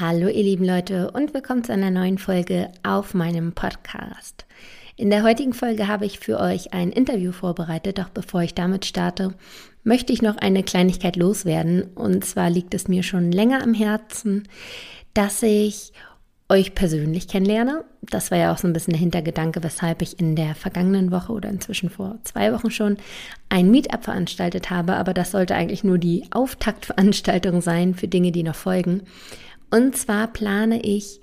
Hallo ihr lieben Leute und willkommen zu einer neuen Folge auf meinem Podcast. In der heutigen Folge habe ich für euch ein Interview vorbereitet, doch bevor ich damit starte, möchte ich noch eine Kleinigkeit loswerden. Und zwar liegt es mir schon länger am Herzen, dass ich euch persönlich kennenlerne. Das war ja auch so ein bisschen der Hintergedanke, weshalb ich in der vergangenen Woche oder inzwischen vor zwei Wochen schon ein Meetup veranstaltet habe. Aber das sollte eigentlich nur die Auftaktveranstaltung sein für Dinge, die noch folgen. Und zwar plane ich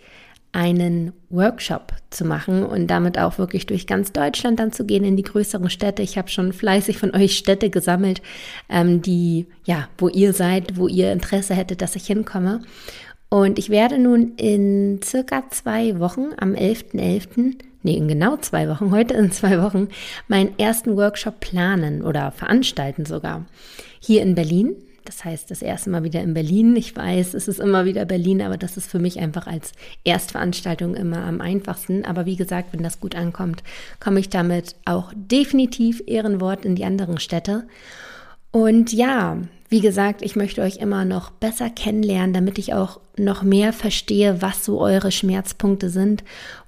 einen Workshop zu machen und damit auch wirklich durch ganz Deutschland dann zu gehen in die größeren Städte. Ich habe schon fleißig von euch Städte gesammelt, ähm, die ja, wo ihr seid, wo ihr Interesse hättet, dass ich hinkomme. Und ich werde nun in circa zwei Wochen, am 11.11., .11., nee, in genau zwei Wochen, heute in zwei Wochen, meinen ersten Workshop planen oder veranstalten sogar. Hier in Berlin das heißt, das erste Mal wieder in Berlin. Ich weiß, es ist immer wieder Berlin, aber das ist für mich einfach als Erstveranstaltung immer am einfachsten. Aber wie gesagt, wenn das gut ankommt, komme ich damit auch definitiv Ehrenwort in die anderen Städte. Und ja, wie gesagt, ich möchte euch immer noch besser kennenlernen, damit ich auch noch mehr verstehe, was so eure Schmerzpunkte sind,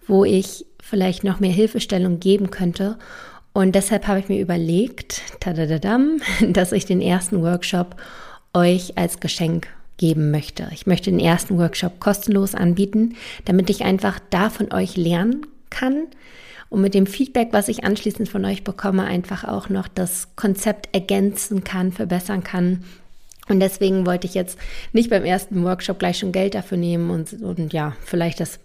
wo ich vielleicht noch mehr Hilfestellung geben könnte. Und deshalb habe ich mir überlegt, dass ich den ersten Workshop euch als Geschenk geben möchte. Ich möchte den ersten Workshop kostenlos anbieten, damit ich einfach da von euch lernen kann und mit dem Feedback, was ich anschließend von euch bekomme, einfach auch noch das Konzept ergänzen kann, verbessern kann. Und deswegen wollte ich jetzt nicht beim ersten Workshop gleich schon Geld dafür nehmen und, und ja, vielleicht das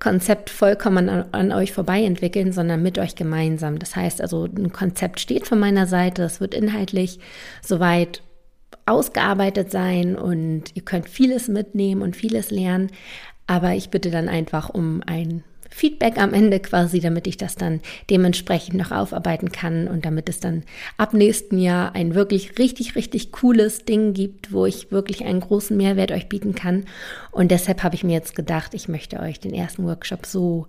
Konzept vollkommen an, an, euch vorbei entwickeln, sondern mit euch gemeinsam. Das heißt also, ein Konzept steht von meiner Seite, es wird inhaltlich soweit ausgearbeitet sein und ihr könnt vieles mitnehmen und vieles lernen. Aber ich bitte dann einfach um ein Feedback am Ende quasi, damit ich das dann dementsprechend noch aufarbeiten kann und damit es dann ab nächsten Jahr ein wirklich richtig, richtig cooles Ding gibt, wo ich wirklich einen großen Mehrwert euch bieten kann. Und deshalb habe ich mir jetzt gedacht, ich möchte euch den ersten Workshop so,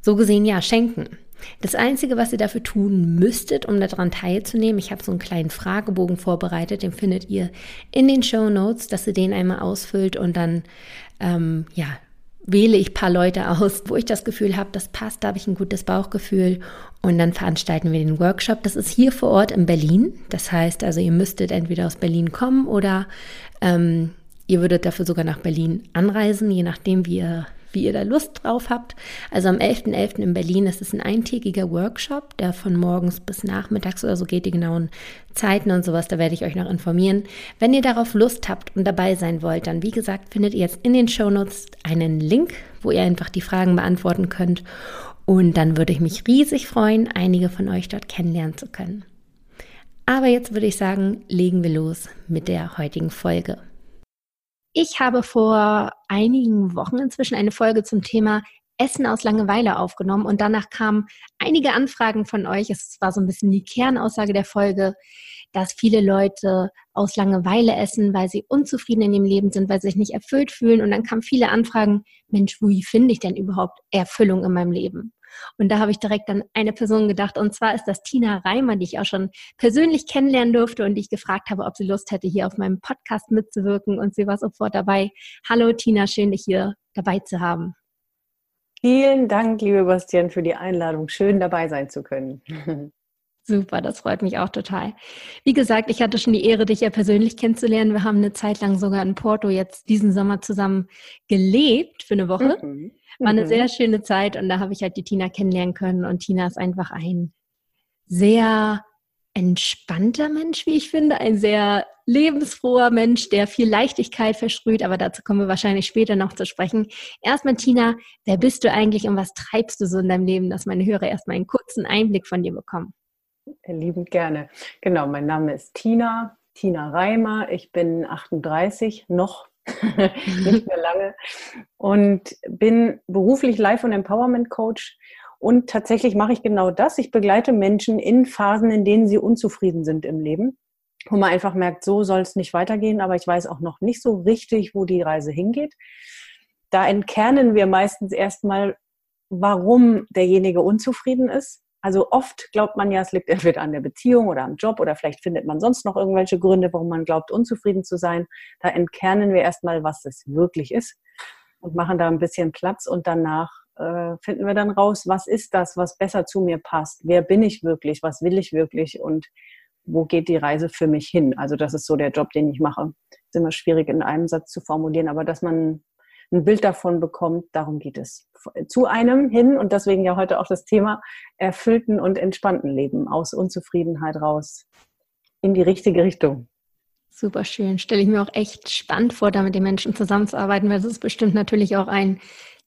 so gesehen ja schenken. Das Einzige, was ihr dafür tun müsstet, um daran teilzunehmen, ich habe so einen kleinen Fragebogen vorbereitet, den findet ihr in den Show Notes, dass ihr den einmal ausfüllt und dann, ähm, ja, wähle ich paar Leute aus, wo ich das Gefühl habe, das passt, da habe ich ein gutes Bauchgefühl und dann veranstalten wir den Workshop. Das ist hier vor Ort in Berlin. Das heißt also, ihr müsstet entweder aus Berlin kommen oder ähm, ihr würdet dafür sogar nach Berlin anreisen, je nachdem, wie ihr wie ihr da Lust drauf habt. Also am 11.11. .11. in Berlin ist es ein eintägiger Workshop, der von morgens bis nachmittags oder so geht, die genauen Zeiten und sowas, da werde ich euch noch informieren. Wenn ihr darauf Lust habt und dabei sein wollt, dann wie gesagt, findet ihr jetzt in den Shownotes einen Link, wo ihr einfach die Fragen beantworten könnt. Und dann würde ich mich riesig freuen, einige von euch dort kennenlernen zu können. Aber jetzt würde ich sagen, legen wir los mit der heutigen Folge. Ich habe vor einigen Wochen inzwischen eine Folge zum Thema Essen aus Langeweile aufgenommen und danach kamen einige Anfragen von euch. Es war so ein bisschen die Kernaussage der Folge, dass viele Leute aus Langeweile essen, weil sie unzufrieden in ihrem Leben sind, weil sie sich nicht erfüllt fühlen. Und dann kamen viele Anfragen, Mensch, wie finde ich denn überhaupt Erfüllung in meinem Leben? Und da habe ich direkt an eine Person gedacht, und zwar ist das Tina Reimer, die ich auch schon persönlich kennenlernen durfte und die ich gefragt habe, ob sie Lust hätte, hier auf meinem Podcast mitzuwirken. Und sie war sofort dabei. Hallo Tina, schön, dich hier dabei zu haben. Vielen Dank, liebe Bastian, für die Einladung. Schön dabei sein zu können. Super, das freut mich auch total. Wie gesagt, ich hatte schon die Ehre, dich ja persönlich kennenzulernen. Wir haben eine Zeit lang sogar in Porto jetzt diesen Sommer zusammen gelebt für eine Woche. Mhm. War eine mhm. sehr schöne Zeit und da habe ich halt die Tina kennenlernen können und Tina ist einfach ein sehr entspannter Mensch, wie ich finde, ein sehr lebensfroher Mensch, der viel Leichtigkeit versprüht, aber dazu kommen wir wahrscheinlich später noch zu sprechen. Erstmal, Tina, wer bist du eigentlich und was treibst du so in deinem Leben, dass meine Hörer erstmal einen kurzen Einblick von dir bekommen? Liebend gerne. Genau, mein Name ist Tina, Tina Reimer. Ich bin 38, noch nicht mehr lange und bin beruflich Life- und Empowerment Coach. Und tatsächlich mache ich genau das. Ich begleite Menschen in Phasen, in denen sie unzufrieden sind im Leben, wo man einfach merkt, so soll es nicht weitergehen, aber ich weiß auch noch nicht so richtig, wo die Reise hingeht. Da entkernen wir meistens erstmal, warum derjenige unzufrieden ist also oft glaubt man ja, es liegt entweder an der Beziehung oder am Job oder vielleicht findet man sonst noch irgendwelche Gründe, warum man glaubt, unzufrieden zu sein. Da entkernen wir erstmal, was es wirklich ist. und machen da ein bisschen Platz und danach äh, finden wir dann raus, was ist das, was besser zu mir passt? Wer bin ich wirklich? Was will ich wirklich? Und wo geht die Reise für mich hin? Also das ist so der Job, den ich mache. Ist immer schwierig in einem Satz zu formulieren, aber dass man ein Bild davon bekommt, darum geht es. Zu einem hin und deswegen ja heute auch das Thema erfüllten und entspannten Leben aus Unzufriedenheit raus in die richtige Richtung. Super schön. Stelle ich mir auch echt spannend vor, da mit den Menschen zusammenzuarbeiten, weil es ist bestimmt natürlich auch ein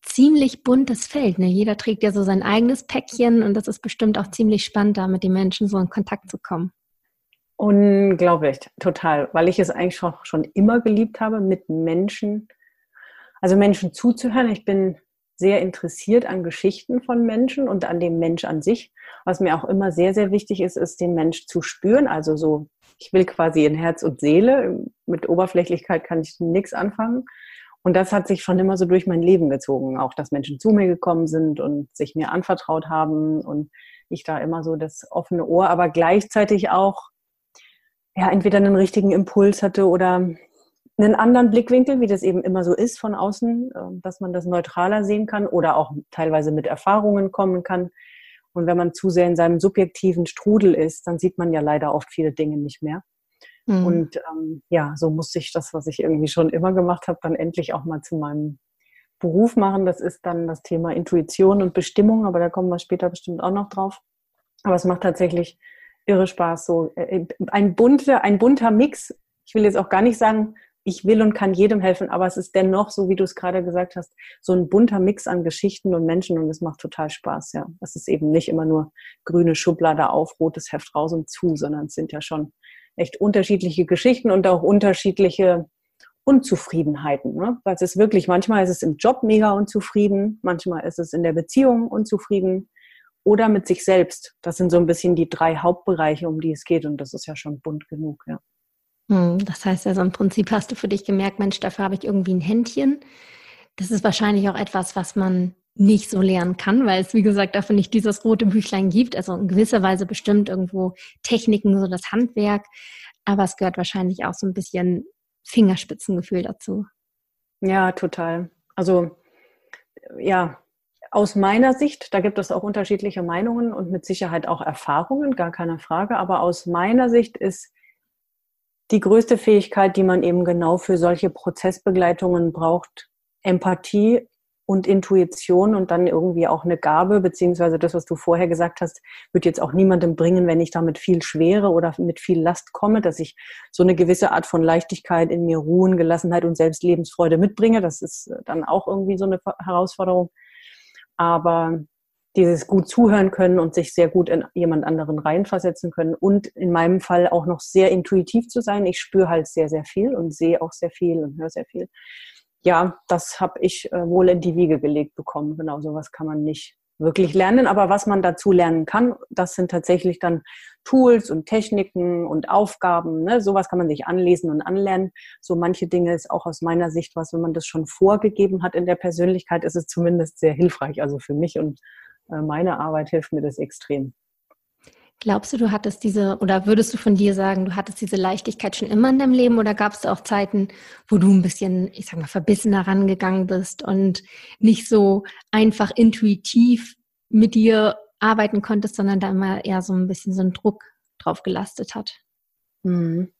ziemlich buntes Feld. Ne? Jeder trägt ja so sein eigenes Päckchen und das ist bestimmt auch ziemlich spannend, da mit den Menschen so in Kontakt zu kommen. Unglaublich, total, weil ich es eigentlich schon, schon immer geliebt habe, mit Menschen, also Menschen zuzuhören. Ich bin sehr interessiert an Geschichten von Menschen und an dem Mensch an sich. Was mir auch immer sehr, sehr wichtig ist, ist den Mensch zu spüren. Also so, ich will quasi in Herz und Seele. Mit Oberflächlichkeit kann ich nichts anfangen. Und das hat sich schon immer so durch mein Leben gezogen. Auch, dass Menschen zu mir gekommen sind und sich mir anvertraut haben und ich da immer so das offene Ohr, aber gleichzeitig auch ja, entweder einen richtigen Impuls hatte oder einen anderen Blickwinkel, wie das eben immer so ist von außen, ähm, dass man das neutraler sehen kann oder auch teilweise mit Erfahrungen kommen kann. Und wenn man zu sehr in seinem subjektiven Strudel ist, dann sieht man ja leider oft viele Dinge nicht mehr. Mhm. Und ähm, ja, so musste ich das, was ich irgendwie schon immer gemacht habe, dann endlich auch mal zu meinem Beruf machen. Das ist dann das Thema Intuition und Bestimmung, aber da kommen wir später bestimmt auch noch drauf. Aber es macht tatsächlich irre Spaß. So äh, ein bunter, ein bunter Mix. Ich will jetzt auch gar nicht sagen, ich will und kann jedem helfen, aber es ist dennoch, so wie du es gerade gesagt hast, so ein bunter Mix an Geschichten und Menschen und es macht total Spaß, ja. Es ist eben nicht immer nur grüne Schublade auf, rotes Heft raus und zu, sondern es sind ja schon echt unterschiedliche Geschichten und auch unterschiedliche Unzufriedenheiten. Ne? Weil es ist wirklich, manchmal ist es im Job mega unzufrieden, manchmal ist es in der Beziehung unzufrieden oder mit sich selbst. Das sind so ein bisschen die drei Hauptbereiche, um die es geht und das ist ja schon bunt genug, ja. Hm, das heißt also im Prinzip hast du für dich gemerkt, Mensch, dafür habe ich irgendwie ein Händchen. Das ist wahrscheinlich auch etwas, was man nicht so lernen kann, weil es, wie gesagt, dafür nicht dieses rote Büchlein gibt. Also in gewisser Weise bestimmt irgendwo Techniken, so das Handwerk. Aber es gehört wahrscheinlich auch so ein bisschen Fingerspitzengefühl dazu. Ja, total. Also, ja, aus meiner Sicht, da gibt es auch unterschiedliche Meinungen und mit Sicherheit auch Erfahrungen, gar keine Frage. Aber aus meiner Sicht ist die größte Fähigkeit, die man eben genau für solche Prozessbegleitungen braucht, Empathie und Intuition und dann irgendwie auch eine Gabe, beziehungsweise das, was du vorher gesagt hast, wird jetzt auch niemandem bringen, wenn ich damit viel Schwere oder mit viel Last komme, dass ich so eine gewisse Art von Leichtigkeit in mir, Ruhen, Gelassenheit und Selbstlebensfreude mitbringe. Das ist dann auch irgendwie so eine Herausforderung. Aber dieses gut zuhören können und sich sehr gut in jemand anderen reinversetzen können und in meinem Fall auch noch sehr intuitiv zu sein. Ich spüre halt sehr, sehr viel und sehe auch sehr viel und höre sehr viel. Ja, das habe ich äh, wohl in die Wiege gelegt bekommen. Genau, sowas kann man nicht wirklich lernen. Aber was man dazu lernen kann, das sind tatsächlich dann Tools und Techniken und Aufgaben. Ne? Sowas kann man sich anlesen und anlernen. So manche Dinge ist auch aus meiner Sicht was, wenn man das schon vorgegeben hat in der Persönlichkeit, ist es zumindest sehr hilfreich. Also für mich und meine Arbeit hilft mir das extrem. Glaubst du, du hattest diese, oder würdest du von dir sagen, du hattest diese Leichtigkeit schon immer in deinem Leben oder gab es auch Zeiten, wo du ein bisschen, ich sag mal, verbissener rangegangen bist und nicht so einfach intuitiv mit dir arbeiten konntest, sondern da immer eher so ein bisschen so ein Druck drauf gelastet hat? Mhm.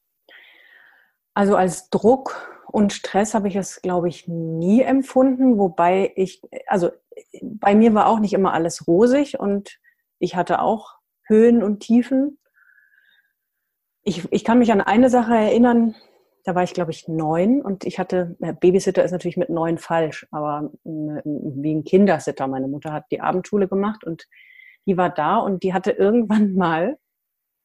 Also als Druck und Stress habe ich es, glaube ich, nie empfunden, wobei ich, also bei mir war auch nicht immer alles rosig und ich hatte auch Höhen und Tiefen. Ich, ich kann mich an eine Sache erinnern, da war ich, glaube ich, neun und ich hatte, Babysitter ist natürlich mit neun falsch, aber wie ein Kindersitter. Meine Mutter hat die Abendschule gemacht und die war da und die hatte irgendwann mal,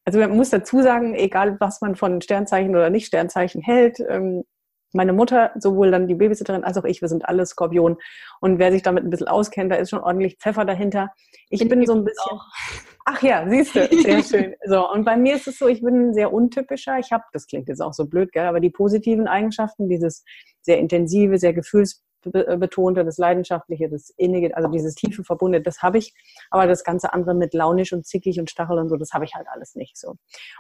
also man muss dazu sagen, egal was man von Sternzeichen oder nicht Sternzeichen hält, ähm, meine Mutter, sowohl dann die Babysitterin als auch ich, wir sind alle Skorpion. Und wer sich damit ein bisschen auskennt, da ist schon ordentlich Pfeffer dahinter. Ich bin, bin so ein bisschen. Auch. Ach ja, siehst du, sehr schön. So, und bei mir ist es so, ich bin sehr untypischer. Ich habe, das klingt jetzt auch so blöd, gell, aber die positiven Eigenschaften, dieses sehr intensive, sehr gefühlsbetonte, das leidenschaftliche, das innige, also dieses tiefe Verbundene, das habe ich. Aber das ganze andere mit launisch und zickig und Stachel und so, das habe ich halt alles nicht so.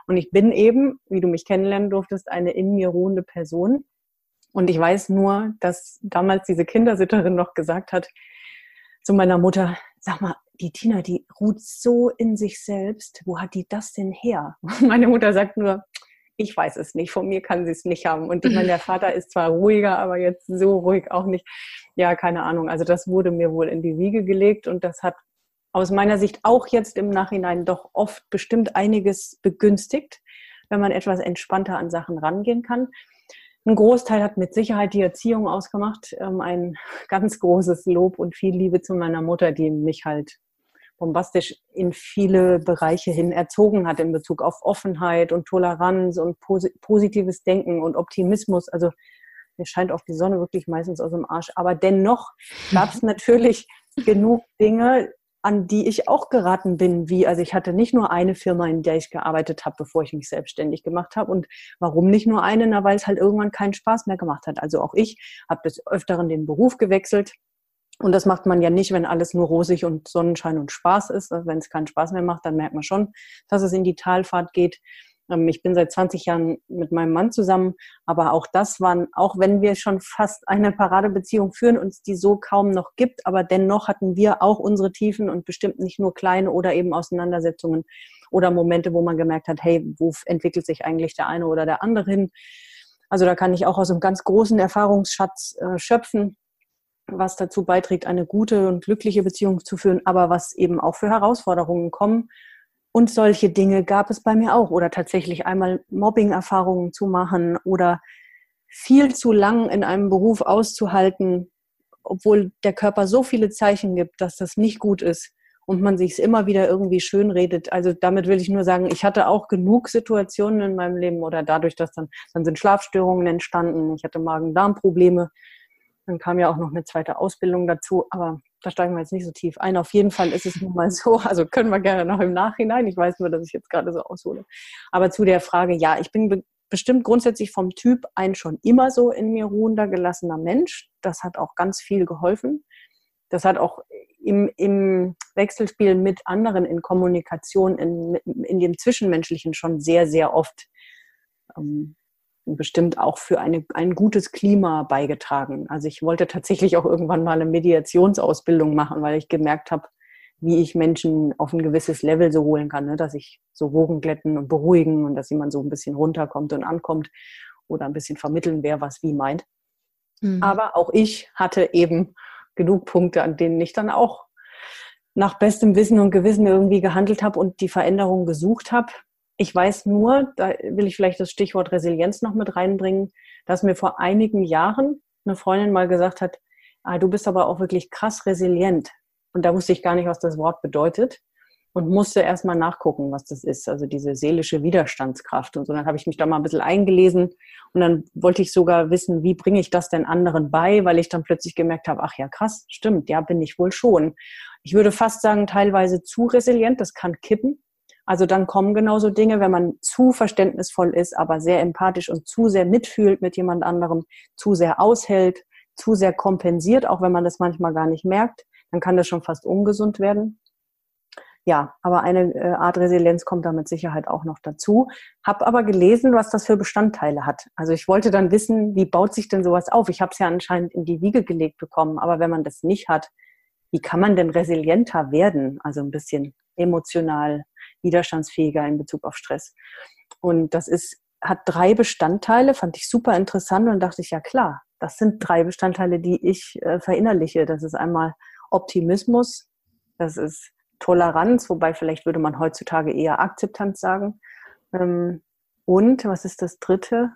Und ich bin eben, wie du mich kennenlernen durftest, eine in mir ruhende Person Und ich weiß nur, dass damals diese Kindersitterin noch gesagt hat zu meiner Mutter, sag mal, die Tina, die ruht so in sich selbst. Wo hat die das denn her? Meine Mutter sagt nur, ich weiß es nicht. Von mir kann sie es nicht haben. Und ich meine, der Vater ist zwar ruhiger, aber jetzt so ruhig auch nicht. Ja, keine Ahnung. Also das wurde mir wohl in die Wiege gelegt und das hat aus meiner Sicht auch jetzt im Nachhinein doch oft bestimmt einiges begünstigt, wenn man etwas entspannter an Sachen rangehen kann. Ein Großteil hat mit Sicherheit die Erziehung ausgemacht. Ähm, ein ganz großes Lob und viel Liebe zu meiner Mutter, die mich halt bombastisch in viele Bereiche hin erzogen hat in Bezug auf Offenheit und Toleranz und positives Denken und Optimismus. Also mir scheint auch die Sonne wirklich meistens aus dem Arsch. Aber dennoch gab es natürlich genug Dinge, an die ich auch geraten bin, wie, also ich hatte nicht nur eine Firma, in der ich gearbeitet habe, bevor ich mich selbstständig gemacht habe. Und warum nicht nur eine? Na, weil es halt irgendwann keinen Spaß mehr gemacht hat. Also auch ich habe des Öfteren den Beruf gewechselt, und das macht man ja nicht, wenn alles nur rosig und Sonnenschein und Spaß ist. Also wenn es keinen Spaß mehr macht, dann merkt man schon, dass es in die Talfahrt geht. Ähm, ich bin seit 20 Jahren mit meinem Mann zusammen, aber auch das waren, auch wenn wir schon fast eine Paradebeziehung führen, uns die so kaum noch gibt, aber dennoch hatten wir auch unsere Tiefen und bestimmt nicht nur kleine oder eben Auseinandersetzungen oder Momente, wo man gemerkt hat, hey, wo entwickelt sich eigentlich der eine oder der andere hin? Also da kann ich auch aus einem ganz großen Erfahrungsschatz äh, schöpfen was dazu beiträgt, eine gute und glückliche Beziehung zu führen, aber was eben auch für Herausforderungen kommen. Und solche Dinge gab es bei mir auch. Oder tatsächlich einmal Mobbing-Erfahrungen zu machen oder viel zu lang in einem Beruf auszuhalten, obwohl der Körper so viele Zeichen gibt, dass das nicht gut ist und man sich es immer wieder irgendwie schön redet. Also damit will ich nur sagen, ich hatte auch genug Situationen in meinem Leben oder dadurch, dass dann, dann sind Schlafstörungen entstanden, ich hatte Magen-Darm-Probleme, dann kam ja auch noch eine zweite Ausbildung dazu, aber da steigen wir jetzt nicht so tief ein. Auf jeden Fall ist es nun mal so, also können wir gerne noch im Nachhinein. Ich weiß nur, dass ich jetzt gerade so aushole. Aber zu der Frage, ja, ich bin be bestimmt grundsätzlich vom Typ ein schon immer so in mir ruhender, gelassener Mensch. Das hat auch ganz viel geholfen. Das hat auch im, im Wechselspiel mit anderen in Kommunikation, in, in dem Zwischenmenschlichen schon sehr, sehr oft ähm, bestimmt auch für eine, ein gutes Klima beigetragen. Also ich wollte tatsächlich auch irgendwann mal eine Mediationsausbildung machen, weil ich gemerkt habe, wie ich Menschen auf ein gewisses Level so holen kann, ne? dass ich so Wogen glätten und beruhigen und dass jemand so ein bisschen runterkommt und ankommt oder ein bisschen vermitteln, wer was wie meint. Mhm. Aber auch ich hatte eben genug Punkte, an denen ich dann auch nach bestem Wissen und Gewissen irgendwie gehandelt habe und die Veränderung gesucht habe. Ich weiß nur, da will ich vielleicht das Stichwort Resilienz noch mit reinbringen, dass mir vor einigen Jahren eine Freundin mal gesagt hat, ah, du bist aber auch wirklich krass resilient. Und da wusste ich gar nicht, was das Wort bedeutet und musste erst mal nachgucken, was das ist. Also diese seelische Widerstandskraft. Und so dann habe ich mich da mal ein bisschen eingelesen und dann wollte ich sogar wissen, wie bringe ich das denn anderen bei, weil ich dann plötzlich gemerkt habe, ach ja, krass, stimmt, ja, bin ich wohl schon. Ich würde fast sagen, teilweise zu resilient, das kann kippen. Also dann kommen genauso Dinge, wenn man zu verständnisvoll ist, aber sehr empathisch und zu sehr mitfühlt mit jemand anderem, zu sehr aushält, zu sehr kompensiert, auch wenn man das manchmal gar nicht merkt, dann kann das schon fast ungesund werden. Ja, aber eine äh, Art Resilienz kommt da mit Sicherheit auch noch dazu. Hab aber gelesen, was das für Bestandteile hat. Also ich wollte dann wissen, wie baut sich denn sowas auf? Ich habe es ja anscheinend in die Wiege gelegt bekommen, aber wenn man das nicht hat, wie kann man denn resilienter werden? Also ein bisschen emotional, widerstandsfähiger in Bezug auf Stress. Und das ist, hat drei Bestandteile, fand ich super interessant und dachte ich, ja klar, das sind drei Bestandteile, die ich äh, verinnerliche. Das ist einmal Optimismus, das ist Toleranz, wobei vielleicht würde man heutzutage eher Akzeptanz sagen. Ähm, und was ist das dritte?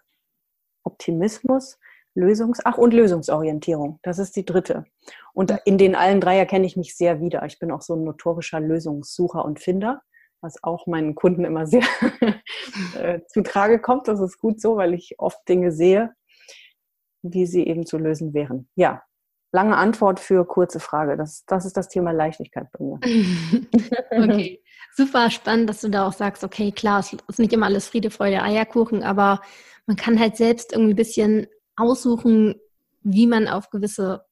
Optimismus, Lösungs, ach und Lösungsorientierung. Das ist die dritte. Und in den allen drei erkenne ich mich sehr wieder. Ich bin auch so ein notorischer Lösungssucher und Finder was auch meinen Kunden immer sehr äh, zutrage kommt. Das ist gut so, weil ich oft Dinge sehe, wie sie eben zu lösen wären. Ja, lange Antwort für kurze Frage. Das, das ist das Thema Leichtigkeit bei mir. okay, super spannend, dass du da auch sagst, okay, klar, es ist nicht immer alles Friede, Freude, Eierkuchen, aber man kann halt selbst irgendwie ein bisschen aussuchen, wie man auf gewisse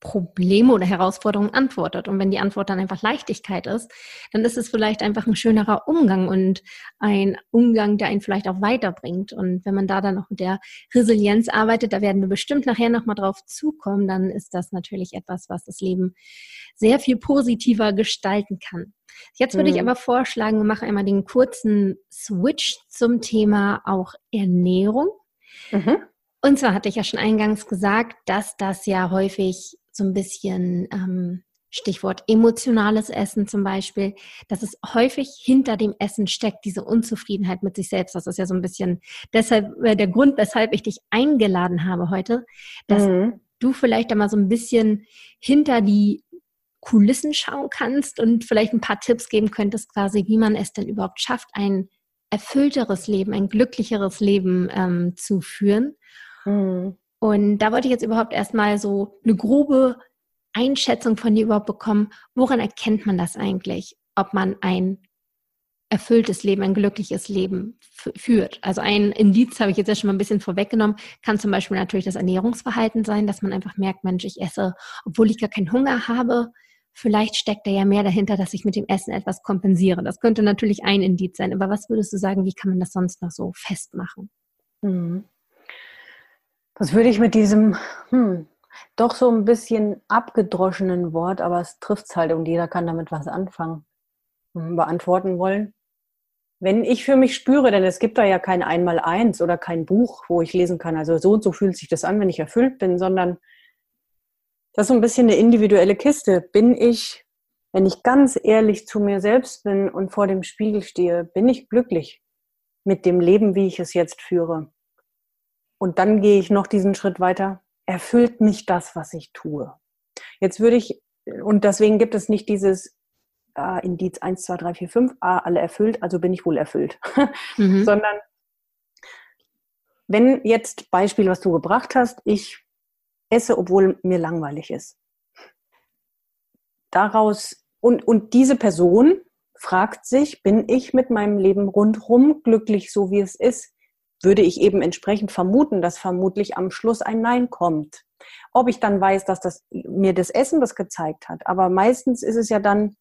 Probleme oder Herausforderungen antwortet. Und wenn die Antwort dann einfach Leichtigkeit ist, dann ist es vielleicht einfach ein schönerer Umgang und ein Umgang, der einen vielleicht auch weiterbringt. Und wenn man da dann noch mit der Resilienz arbeitet, da werden wir bestimmt nachher nochmal drauf zukommen, dann ist das natürlich etwas, was das Leben sehr viel positiver gestalten kann. Jetzt würde mhm. ich aber vorschlagen, wir machen einmal den kurzen Switch zum Thema auch Ernährung. Mhm. Und zwar hatte ich ja schon eingangs gesagt, dass das ja häufig so ein bisschen ähm, Stichwort emotionales Essen zum Beispiel, dass es häufig hinter dem Essen steckt, diese Unzufriedenheit mit sich selbst. Das ist ja so ein bisschen deshalb äh, der Grund, weshalb ich dich eingeladen habe heute, dass mhm. du vielleicht einmal so ein bisschen hinter die Kulissen schauen kannst und vielleicht ein paar Tipps geben könntest, quasi, wie man es denn überhaupt schafft, ein erfüllteres Leben, ein glücklicheres Leben ähm, zu führen. Mhm. Und da wollte ich jetzt überhaupt erstmal so eine grobe Einschätzung von dir überhaupt bekommen. Woran erkennt man das eigentlich, ob man ein erfülltes Leben, ein glückliches Leben führt. Also ein Indiz habe ich jetzt ja schon mal ein bisschen vorweggenommen, kann zum Beispiel natürlich das Ernährungsverhalten sein, dass man einfach merkt, Mensch, ich esse, obwohl ich gar keinen Hunger habe. Vielleicht steckt da ja mehr dahinter, dass ich mit dem Essen etwas kompensiere. Das könnte natürlich ein Indiz sein. Aber was würdest du sagen, wie kann man das sonst noch so festmachen? Mhm. Das würde ich mit diesem hm, doch so ein bisschen abgedroschenen Wort, aber es trifft es halt und jeder kann damit was anfangen, hm, beantworten wollen. Wenn ich für mich spüre, denn es gibt da ja kein Einmaleins oder kein Buch, wo ich lesen kann, also so und so fühlt sich das an, wenn ich erfüllt bin, sondern das ist so ein bisschen eine individuelle Kiste. Bin ich, wenn ich ganz ehrlich zu mir selbst bin und vor dem Spiegel stehe, bin ich glücklich mit dem Leben, wie ich es jetzt führe? Und dann gehe ich noch diesen Schritt weiter. Erfüllt mich das, was ich tue? Jetzt würde ich, und deswegen gibt es nicht dieses äh, Indiz 1, 2, 3, 4, 5, ah, alle erfüllt, also bin ich wohl erfüllt. mhm. Sondern wenn jetzt Beispiel, was du gebracht hast, ich esse, obwohl mir langweilig ist. Daraus, und, und diese Person fragt sich, bin ich mit meinem Leben rundherum glücklich, so wie es ist? Würde ich eben entsprechend vermuten, dass vermutlich am Schluss ein Nein kommt. Ob ich dann weiß, dass das mir das Essen das gezeigt hat, aber meistens ist es ja dann,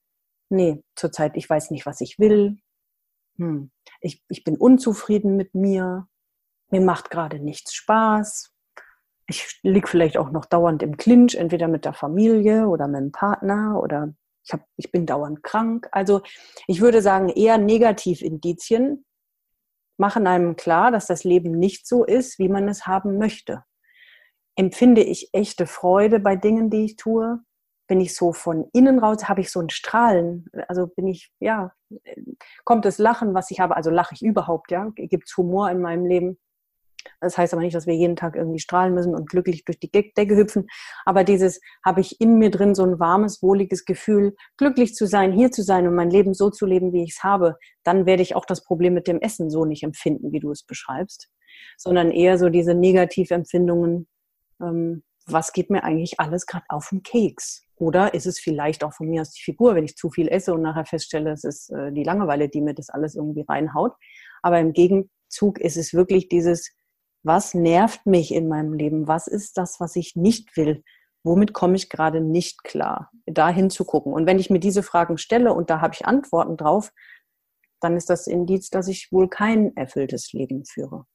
nee, zurzeit, ich weiß nicht, was ich will. Hm. Ich, ich bin unzufrieden mit mir. Mir macht gerade nichts Spaß. Ich liege vielleicht auch noch dauernd im Clinch, entweder mit der Familie oder mit dem Partner oder ich, hab, ich bin dauernd krank. Also ich würde sagen, eher Negativindizien, machen einem klar, dass das Leben nicht so ist, wie man es haben möchte. Empfinde ich echte Freude bei Dingen, die ich tue? Bin ich so von innen raus, habe ich so ein Strahlen? Also bin ich, ja, kommt das Lachen, was ich habe? Also lache ich überhaupt, ja? Gibt es Humor in meinem Leben? Das heißt aber nicht, dass wir jeden Tag irgendwie strahlen müssen und glücklich durch die Decke hüpfen. Aber dieses habe ich in mir drin so ein warmes, wohliges Gefühl, glücklich zu sein, hier zu sein und mein Leben so zu leben, wie ich es habe. Dann werde ich auch das Problem mit dem Essen so nicht empfinden, wie du es beschreibst, sondern eher so diese Negativempfindungen. Ähm, was geht mir eigentlich alles gerade auf den Keks? Oder ist es vielleicht auch von mir aus die Figur, wenn ich zu viel esse und nachher feststelle, es ist äh, die Langeweile, die mir das alles irgendwie reinhaut. Aber im Gegenzug ist es wirklich dieses, was nervt mich in meinem Leben? Was ist das, was ich nicht will? Womit komme ich gerade nicht klar? Da hinzugucken. Und wenn ich mir diese Fragen stelle und da habe ich Antworten drauf, dann ist das Indiz, dass ich wohl kein erfülltes Leben führe.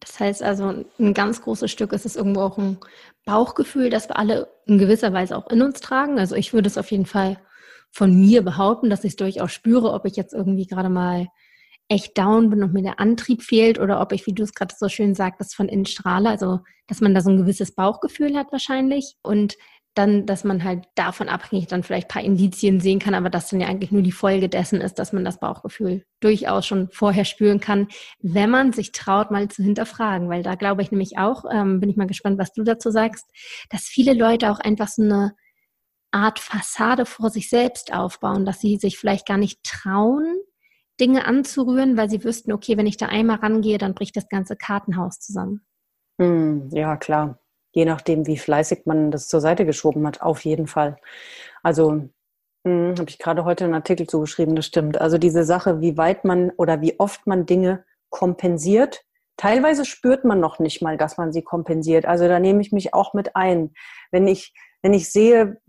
Das heißt also, ein ganz großes Stück ist es irgendwo auch ein Bauchgefühl, das wir alle in gewisser Weise auch in uns tragen. Also ich würde es auf jeden Fall von mir behaupten, dass ich es durchaus spüre, ob ich jetzt irgendwie gerade mal echt down bin und mir der Antrieb fehlt oder ob ich, wie du es gerade so schön sagtest, von innen strahle. Also, dass man da so ein gewisses Bauchgefühl hat wahrscheinlich und dann, dass man halt davon abhängig dann vielleicht paar Indizien sehen kann, aber das dann ja eigentlich nur die Folge dessen ist, dass man das Bauchgefühl durchaus schon vorher spüren kann, wenn man sich traut, mal zu hinterfragen. Weil da glaube ich nämlich auch, ähm, bin ich mal gespannt, was du dazu sagst, dass viele Leute auch einfach so eine Art Fassade vor sich selbst aufbauen, dass sie sich vielleicht gar nicht trauen, Dinge anzurühren, weil sie wüssten, okay, wenn ich da einmal rangehe, dann bricht das ganze Kartenhaus zusammen. Hm, ja, klar. Je nachdem, wie fleißig man das zur Seite geschoben hat, auf jeden Fall. Also hm, habe ich gerade heute einen Artikel zugeschrieben, das stimmt. Also diese Sache, wie weit man oder wie oft man Dinge kompensiert. Teilweise spürt man noch nicht mal, dass man sie kompensiert. Also da nehme ich mich auch mit ein. Wenn ich wenn ich sehe,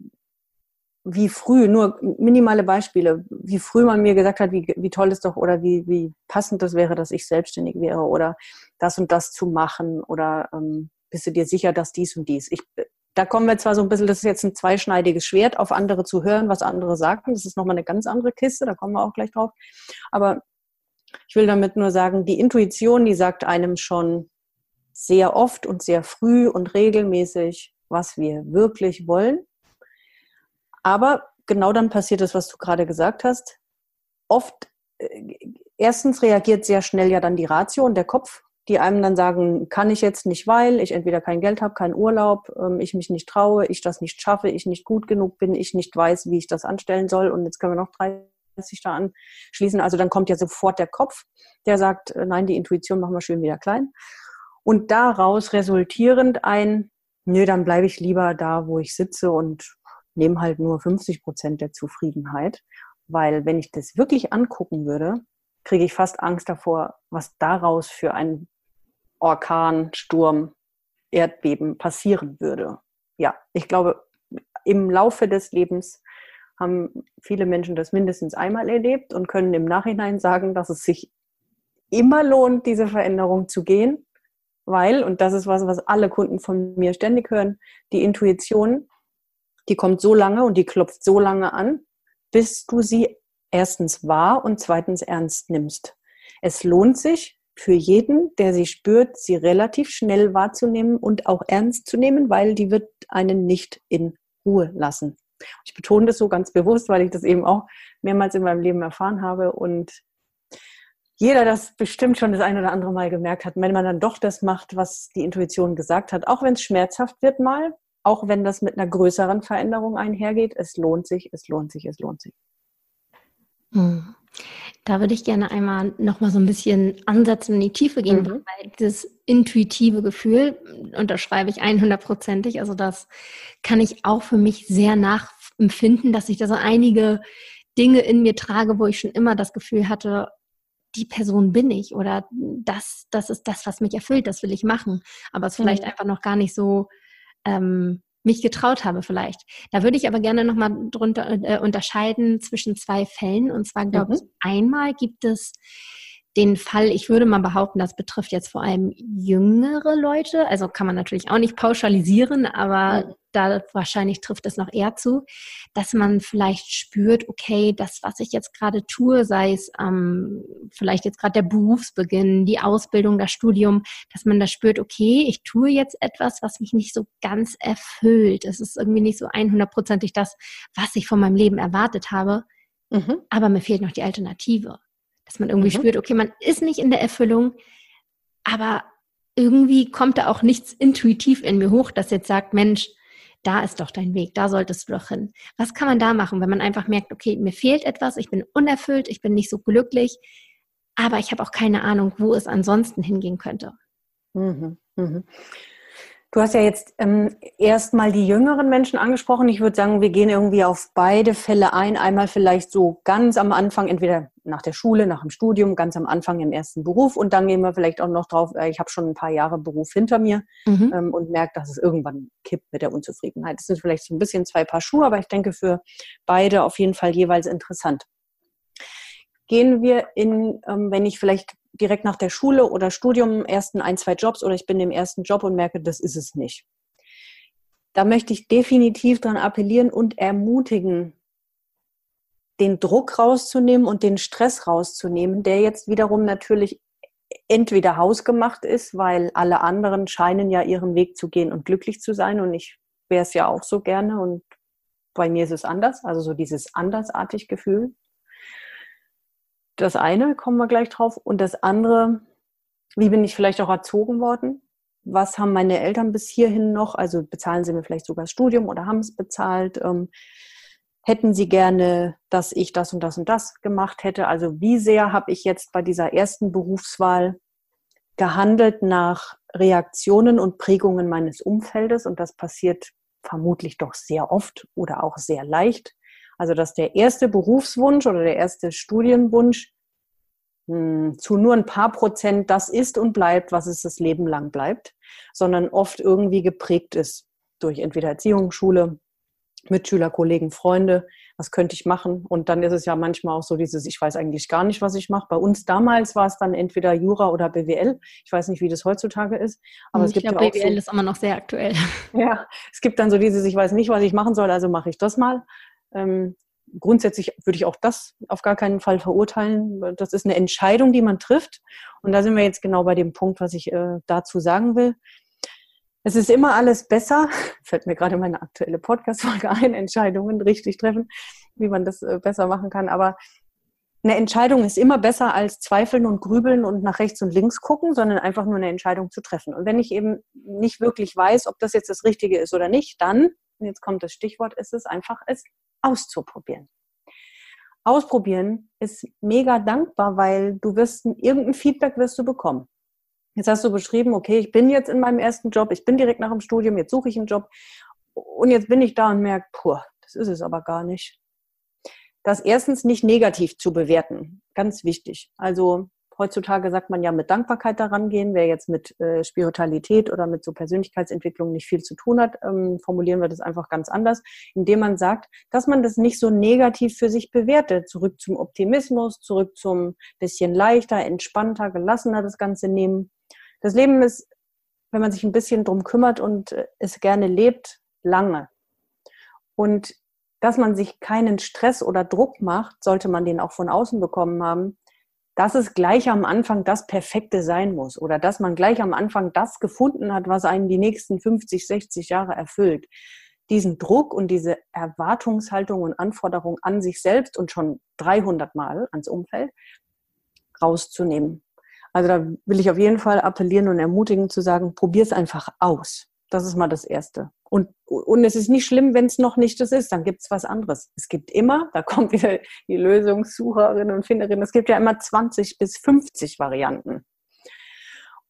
wie früh, nur minimale Beispiele, wie früh man mir gesagt hat, wie, wie toll es doch oder wie, wie passend das wäre, dass ich selbstständig wäre oder das und das zu machen oder ähm, bist du dir sicher, dass dies und dies. Ich, da kommen wir zwar so ein bisschen, das ist jetzt ein zweischneidiges Schwert, auf andere zu hören, was andere sagen. Das ist nochmal eine ganz andere Kiste, da kommen wir auch gleich drauf. Aber ich will damit nur sagen, die Intuition, die sagt einem schon sehr oft und sehr früh und regelmäßig, was wir wirklich wollen. Aber genau dann passiert das, was du gerade gesagt hast. Oft, äh, erstens reagiert sehr schnell ja dann die Ratio und der Kopf, die einem dann sagen, kann ich jetzt nicht, weil ich entweder kein Geld habe, keinen Urlaub, ähm, ich mich nicht traue, ich das nicht schaffe, ich nicht gut genug bin, ich nicht weiß, wie ich das anstellen soll. Und jetzt können wir noch 30 da anschließen. Also dann kommt ja sofort der Kopf, der sagt, äh, nein, die Intuition machen wir schön wieder klein. Und daraus resultierend ein, nö, dann bleibe ich lieber da, wo ich sitze und nehme halt nur 50 Prozent der Zufriedenheit. Weil wenn ich das wirklich angucken würde, kriege ich fast Angst davor, was daraus für ein Orkan, Sturm, Erdbeben passieren würde. Ja, ich glaube, im Laufe des Lebens haben viele Menschen das mindestens einmal erlebt und können im Nachhinein sagen, dass es sich immer lohnt, diese Veränderung zu gehen, weil, und das ist was, was alle Kunden von mir ständig hören, die Intuition, die kommt so lange und die klopft so lange an, bis du sie erstens wahr und zweitens ernst nimmst. Es lohnt sich für jeden, der sie spürt, sie relativ schnell wahrzunehmen und auch ernst zu nehmen, weil die wird einen nicht in Ruhe lassen. Ich betone das so ganz bewusst, weil ich das eben auch mehrmals in meinem Leben erfahren habe und jeder das bestimmt schon das ein oder andere Mal gemerkt hat, wenn man dann doch das macht, was die Intuition gesagt hat, auch wenn es schmerzhaft wird mal, auch wenn das mit einer größeren Veränderung einhergeht, es lohnt sich, es lohnt sich, es lohnt sich. Hm. Da würde ich gerne einmal noch mal so ein bisschen ansetzen in die Tiefe gehen, mhm. weil dieses intuitive Gefühl unterschreibe ich 100%ig. Also das kann ich auch für mich sehr nachempfinden, dass ich da so einige Dinge in mir trage, wo ich schon immer das Gefühl hatte, die Person bin ich oder das, das ist das, was mich erfüllt, das will ich machen. Aber es vielleicht mhm. einfach noch gar nicht so ähm, mich getraut habe vielleicht. Da würde ich aber gerne nochmal drunter äh, unterscheiden zwischen zwei Fällen. Und zwar glaube mhm. ich, einmal gibt es den Fall, ich würde mal behaupten, das betrifft jetzt vor allem jüngere Leute. Also kann man natürlich auch nicht pauschalisieren, aber mhm. da wahrscheinlich trifft es noch eher zu, dass man vielleicht spürt, okay, das, was ich jetzt gerade tue, sei es ähm, vielleicht jetzt gerade der Berufsbeginn, die Ausbildung, das Studium, dass man da spürt, okay, ich tue jetzt etwas, was mich nicht so ganz erfüllt. Es ist irgendwie nicht so 100%ig das, was ich von meinem Leben erwartet habe. Mhm. Aber mir fehlt noch die Alternative. Dass man irgendwie mhm. spürt, okay, man ist nicht in der Erfüllung, aber irgendwie kommt da auch nichts intuitiv in mir hoch, das jetzt sagt, Mensch, da ist doch dein Weg, da solltest du doch hin. Was kann man da machen, wenn man einfach merkt, okay, mir fehlt etwas, ich bin unerfüllt, ich bin nicht so glücklich, aber ich habe auch keine Ahnung, wo es ansonsten hingehen könnte. Mhm. Mhm. Du hast ja jetzt ähm, erstmal die jüngeren Menschen angesprochen. Ich würde sagen, wir gehen irgendwie auf beide Fälle ein. Einmal vielleicht so ganz am Anfang, entweder nach der Schule, nach dem Studium, ganz am Anfang im ersten Beruf. Und dann gehen wir vielleicht auch noch drauf, äh, ich habe schon ein paar Jahre Beruf hinter mir mhm. ähm, und merke, dass es irgendwann kippt mit der Unzufriedenheit. Das sind vielleicht so ein bisschen zwei Paar Schuhe, aber ich denke für beide auf jeden Fall jeweils interessant. Gehen wir in, ähm, wenn ich vielleicht direkt nach der Schule oder Studium ersten ein, zwei Jobs oder ich bin im ersten Job und merke, das ist es nicht. Da möchte ich definitiv dran appellieren und ermutigen, den Druck rauszunehmen und den Stress rauszunehmen, der jetzt wiederum natürlich entweder hausgemacht ist, weil alle anderen scheinen ja ihren Weg zu gehen und glücklich zu sein und ich wäre es ja auch so gerne und bei mir ist es anders, also so dieses andersartig Gefühl das eine, kommen wir gleich drauf. Und das andere, wie bin ich vielleicht auch erzogen worden? Was haben meine Eltern bis hierhin noch? Also bezahlen sie mir vielleicht sogar das Studium oder haben es bezahlt? Ähm, hätten sie gerne, dass ich das und das und das gemacht hätte? Also wie sehr habe ich jetzt bei dieser ersten Berufswahl gehandelt nach Reaktionen und Prägungen meines Umfeldes? Und das passiert vermutlich doch sehr oft oder auch sehr leicht. Also dass der erste Berufswunsch oder der erste Studienwunsch mh, hm, zu nur ein paar Prozent das ist und bleibt, was es das Leben lang bleibt, sondern oft irgendwie geprägt ist durch entweder Erziehung, Schule, Mitschüler, Kollegen, Freunde, was könnte ich machen? Und dann ist es ja manchmal auch so dieses, ich weiß eigentlich gar nicht, was ich mache. Bei uns damals war es dann entweder Jura oder BWL. Ich weiß nicht, wie das heutzutage ist. Aber ich es gibt glaube, ja BWL so, ist immer noch sehr aktuell. Ja, es gibt dann so dieses, ich weiß nicht, was ich machen soll, also mache ich das mal. Ähm, grundsätzlich würde ich auch das auf gar keinen Fall verurteilen. Das ist eine Entscheidung, die man trifft. Und da sind wir jetzt genau bei dem Punkt, was ich äh, dazu sagen will. Es ist immer alles besser, fällt mir gerade meine aktuelle Podcast-Folge ein, Entscheidungen richtig treffen, wie man das äh, besser machen kann. Aber eine Entscheidung ist immer besser als zweifeln und grübeln und nach rechts und links gucken, sondern einfach nur eine Entscheidung zu treffen. Und wenn ich eben nicht wirklich weiß, ob das jetzt das Richtige ist oder nicht, dann, jetzt kommt das Stichwort, ist es einfach, es auszuprobieren. Ausprobieren ist mega dankbar, weil du wirst irgendein Feedback wirst du bekommen. Jetzt hast du beschrieben, okay, ich bin jetzt in meinem ersten Job, ich bin direkt nach dem Studium, jetzt suche ich einen Job und jetzt bin ich da und merke, puh, das ist es aber gar nicht. Das erstens nicht negativ zu bewerten, ganz wichtig. Also heutzutage sagt man ja mit Dankbarkeit daran gehen. Wer jetzt mit äh, Spiritualität oder mit so Persönlichkeitsentwicklung nicht viel zu tun hat, ähm, formulieren wir das einfach ganz anders, indem man sagt, dass man das nicht so negativ für sich bewertet. Zurück zum Optimismus, zurück zum bisschen leichter, entspannter, gelassener das Ganze nehmen. Das Leben ist, wenn man sich ein bisschen drum kümmert und äh, es gerne lebt, lange. Und dass man sich keinen Stress oder Druck macht, sollte man den auch von außen bekommen haben, dass es gleich am Anfang das Perfekte sein muss oder dass man gleich am Anfang das gefunden hat, was einen die nächsten 50, 60 Jahre erfüllt. Diesen Druck und diese Erwartungshaltung und Anforderung an sich selbst und schon 300 Mal ans Umfeld rauszunehmen. Also da will ich auf jeden Fall appellieren und ermutigen zu sagen, probier es einfach aus. Das ist mal das Erste. Und, und es ist nicht schlimm, wenn es noch nicht das ist, dann gibt es was anderes. Es gibt immer, da kommt wieder die Lösungssucherin und Finderin, es gibt ja immer 20 bis 50 Varianten.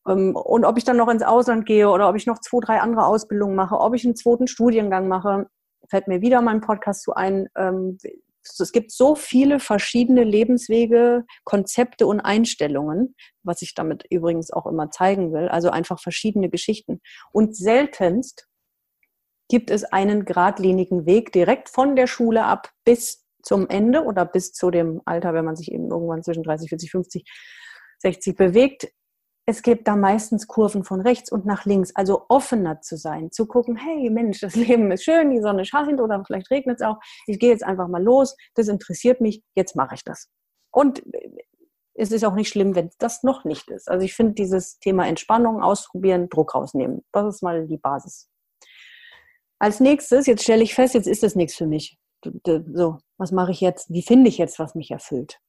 Ähm, und ob ich dann noch ins Ausland gehe oder ob ich noch zwei, drei andere Ausbildungen mache, ob ich einen zweiten Studiengang mache, fällt mir wieder mein Podcast zu ein. Ähm, es gibt so viele verschiedene Lebenswege, Konzepte und Einstellungen, was ich damit übrigens auch immer zeigen will. Also einfach verschiedene Geschichten. Und seltenst gibt es einen geradlinigen Weg direkt von der Schule ab bis zum Ende oder bis zu dem Alter, wenn man sich eben irgendwann zwischen 30, 40, 50, 60 bewegt es gibt da meistens Kurven von rechts und nach links, also offener zu sein, zu gucken, hey Mensch, das Leben ist schön, die Sonne scheint oder vielleicht regnet es auch, ich gehe jetzt einfach mal los, das interessiert mich, jetzt mache ich das. Und es ist auch nicht schlimm, wenn das noch nicht ist. Also ich finde dieses Thema Entspannung, ausprobieren, Druck rausnehmen, das ist mal die Basis. Als nächstes, jetzt stelle ich fest, jetzt ist das nichts für mich. So, was mache ich jetzt? Wie finde ich jetzt, was mich erfüllt?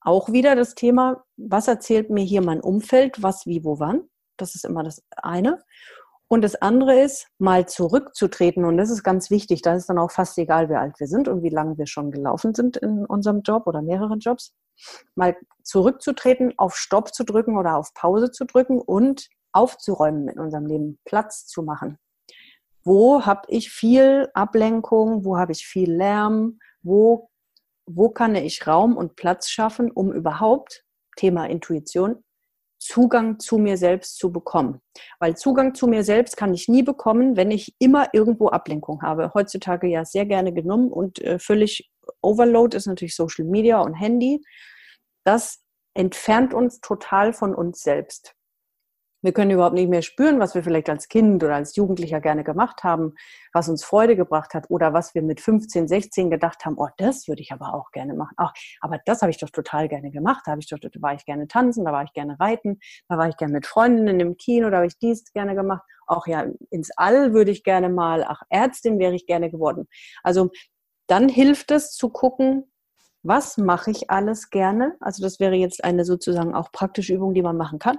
Auch wieder das Thema, was erzählt mir hier mein Umfeld, was, wie, wo, wann. Das ist immer das eine. Und das andere ist, mal zurückzutreten. Und das ist ganz wichtig. Da ist dann auch fast egal, wie alt wir sind und wie lange wir schon gelaufen sind in unserem Job oder mehreren Jobs. Mal zurückzutreten, auf Stopp zu drücken oder auf Pause zu drücken und aufzuräumen in unserem Leben, Platz zu machen. Wo habe ich viel Ablenkung? Wo habe ich viel Lärm? Wo wo kann ich Raum und Platz schaffen, um überhaupt, Thema Intuition, Zugang zu mir selbst zu bekommen. Weil Zugang zu mir selbst kann ich nie bekommen, wenn ich immer irgendwo Ablenkung habe. Heutzutage ja sehr gerne genommen und äh, völlig Overload ist natürlich Social Media und Handy. Das entfernt uns total von uns selbst. Wir können überhaupt nicht mehr spüren, was wir vielleicht als Kind oder als Jugendlicher gerne gemacht haben, was uns Freude gebracht hat oder was wir mit 15, 16 gedacht haben, oh, das würde ich aber auch gerne machen. Ach, aber das habe ich doch total gerne gemacht. Da, habe ich doch, da war ich gerne tanzen, da war ich gerne reiten, da war ich gerne mit Freundinnen im Kino, da habe ich dies gerne gemacht. Auch ja, ins All würde ich gerne mal, ach, Ärztin wäre ich gerne geworden. Also dann hilft es zu gucken, was mache ich alles gerne? Also das wäre jetzt eine sozusagen auch praktische Übung, die man machen kann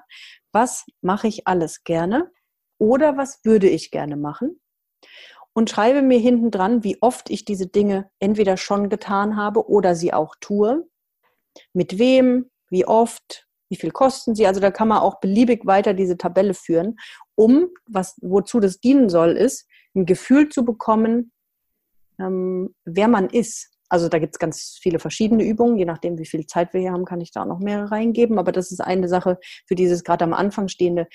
was mache ich alles gerne oder was würde ich gerne machen und schreibe mir hinten dran, wie oft ich diese Dinge entweder schon getan habe oder sie auch tue, mit wem, wie oft, wie viel kosten sie. Also da kann man auch beliebig weiter diese Tabelle führen, um, was, wozu das dienen soll, ist, ein Gefühl zu bekommen, ähm, wer man ist. Also da gibt es ganz viele verschiedene Übungen, je nachdem, wie viel Zeit wir hier haben, kann ich da noch mehrere reingeben. Aber das ist eine Sache für dieses gerade am Anfang stehende.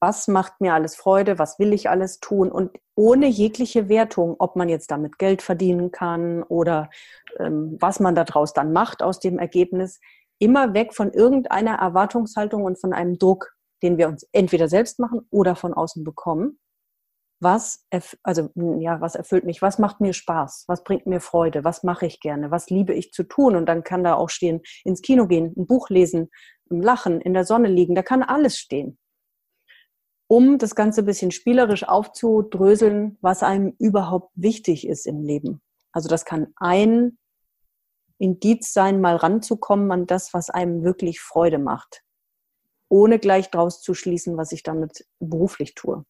was macht mir alles Freude, was will ich alles tun und ohne jegliche Wertung, ob man jetzt damit Geld verdienen kann oder ähm, was man daraus dann macht aus dem Ergebnis, immer weg von irgendeiner Erwartungshaltung und von einem Druck, den wir uns entweder selbst machen oder von außen bekommen. Was, also, ja, was erfüllt mich? Was macht mir Spaß? Was bringt mir Freude? Was mache ich gerne? Was liebe ich zu tun? Und dann kann da auch stehen, ins Kino gehen, ein Buch lesen, Lachen, in der Sonne liegen. Da kann alles stehen um das Ganze ein bisschen spielerisch aufzudröseln, was einem überhaupt wichtig ist im Leben. Also das kann ein Indiz sein, mal ranzukommen an das, was einem wirklich Freude macht, ohne gleich draus zu schließen, was ich damit beruflich tue.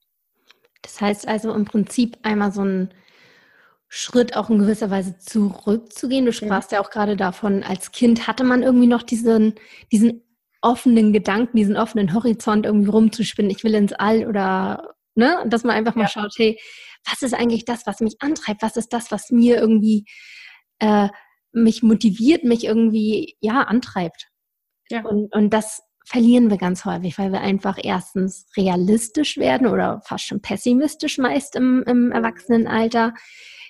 Das heißt also im Prinzip einmal so ein Schritt auch in gewisser Weise zurückzugehen. Du sprachst ja, ja auch gerade davon, als Kind hatte man irgendwie noch diesen, diesen offenen Gedanken, diesen offenen Horizont irgendwie rumzuspinnen, ich will ins All oder, ne, dass man einfach mal ja. schaut, hey, was ist eigentlich das, was mich antreibt? Was ist das, was mir irgendwie äh, mich motiviert, mich irgendwie, ja, antreibt? Ja. Und, und das verlieren wir ganz häufig, weil wir einfach erstens realistisch werden oder fast schon pessimistisch meist im, im Erwachsenenalter.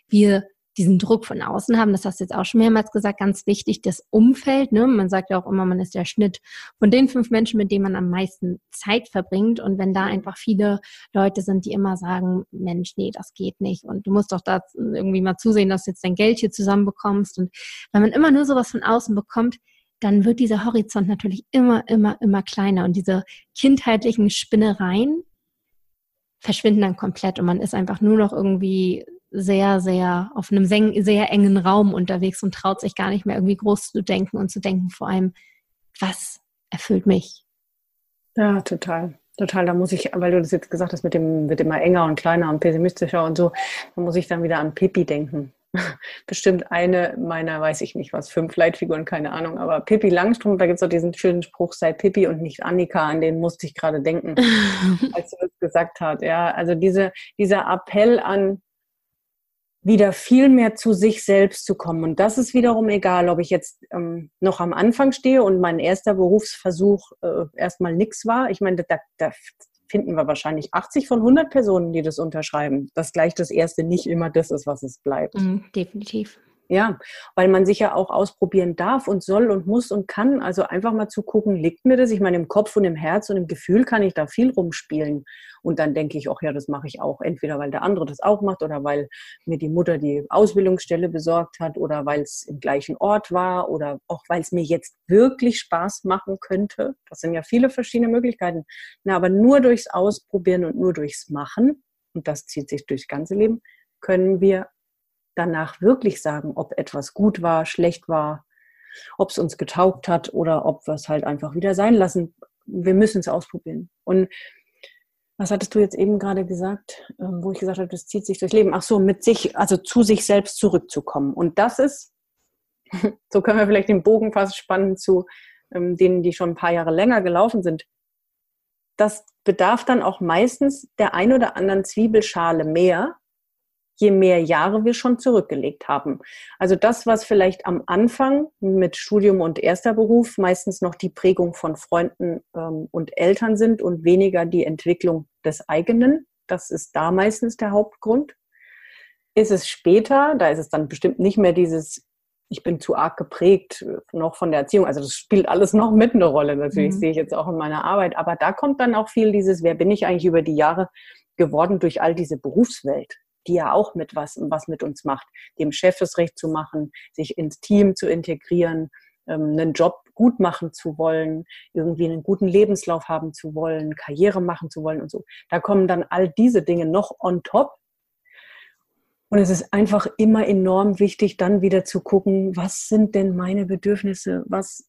Wir diesen Druck von außen haben, das hast du jetzt auch schon mehrmals gesagt, ganz wichtig, das Umfeld. Ne? Man sagt ja auch immer, man ist der Schnitt von den fünf Menschen, mit denen man am meisten Zeit verbringt. Und wenn da einfach viele Leute sind, die immer sagen, Mensch, nee, das geht nicht. Und du musst doch da irgendwie mal zusehen, dass du jetzt dein Geld hier zusammenbekommst. Und wenn man immer nur sowas von außen bekommt, dann wird dieser Horizont natürlich immer, immer, immer kleiner. Und diese kindheitlichen Spinnereien verschwinden dann komplett und man ist einfach nur noch irgendwie sehr, sehr auf einem sehr engen Raum unterwegs und traut sich gar nicht mehr irgendwie groß zu denken und zu denken vor allem, was erfüllt mich. Ja, total. Total, da muss ich, weil du das jetzt gesagt hast, mit dem wird immer enger und kleiner und pessimistischer und so, da muss ich dann wieder an Pippi denken. Bestimmt eine meiner, weiß ich nicht was, fünf Leitfiguren, keine Ahnung, aber Pippi Langstrumpf, da gibt es auch diesen schönen Spruch, sei Pippi und nicht Annika, an den musste ich gerade denken, als du das gesagt hast. Ja, also diese, dieser Appell an, wieder viel mehr zu sich selbst zu kommen. Und das ist wiederum egal, ob ich jetzt ähm, noch am Anfang stehe und mein erster Berufsversuch äh, erstmal nix war. Ich meine, da, da finden wir wahrscheinlich 80 von 100 Personen, die das unterschreiben, dass gleich das erste nicht immer das ist, was es bleibt. Mhm, definitiv. Ja, weil man sich ja auch ausprobieren darf und soll und muss und kann. Also einfach mal zu gucken, liegt mir das? Ich meine, im Kopf und im Herz und im Gefühl kann ich da viel rumspielen. Und dann denke ich, auch ja, das mache ich auch. Entweder weil der andere das auch macht oder weil mir die Mutter die Ausbildungsstelle besorgt hat oder weil es im gleichen Ort war oder auch weil es mir jetzt wirklich Spaß machen könnte. Das sind ja viele verschiedene Möglichkeiten. Na, aber nur durchs Ausprobieren und nur durchs Machen, und das zieht sich durchs ganze Leben, können wir danach wirklich sagen, ob etwas gut war, schlecht war, ob es uns getaugt hat oder ob wir es halt einfach wieder sein lassen. Wir müssen es ausprobieren. Und was hattest du jetzt eben gerade gesagt, ähm, wo ich gesagt habe, das zieht sich durchs Leben? Ach so, mit sich, also zu sich selbst zurückzukommen. Und das ist, so können wir vielleicht den Bogen fast spannen zu ähm, denen, die schon ein paar Jahre länger gelaufen sind. Das bedarf dann auch meistens der ein oder anderen Zwiebelschale mehr, je mehr Jahre wir schon zurückgelegt haben. Also das, was vielleicht am Anfang mit Studium und erster Beruf meistens noch die Prägung von Freunden ähm, und Eltern sind und weniger die Entwicklung des eigenen, das ist da meistens der Hauptgrund. Ist es später, da ist es dann bestimmt nicht mehr dieses ich bin zu arg geprägt noch von der Erziehung. Also das spielt alles noch mit eine Rolle. Natürlich mhm. sehe ich jetzt auch in meiner Arbeit. Aber da kommt dann auch viel dieses, wer bin ich eigentlich über die Jahre geworden durch all diese Berufswelt die ja auch mit was, was mit uns macht, dem Chef es recht zu machen, sich ins Team zu integrieren, ähm, einen Job gut machen zu wollen, irgendwie einen guten Lebenslauf haben zu wollen, Karriere machen zu wollen und so. Da kommen dann all diese Dinge noch on top. Und es ist einfach immer enorm wichtig, dann wieder zu gucken, was sind denn meine Bedürfnisse? Was,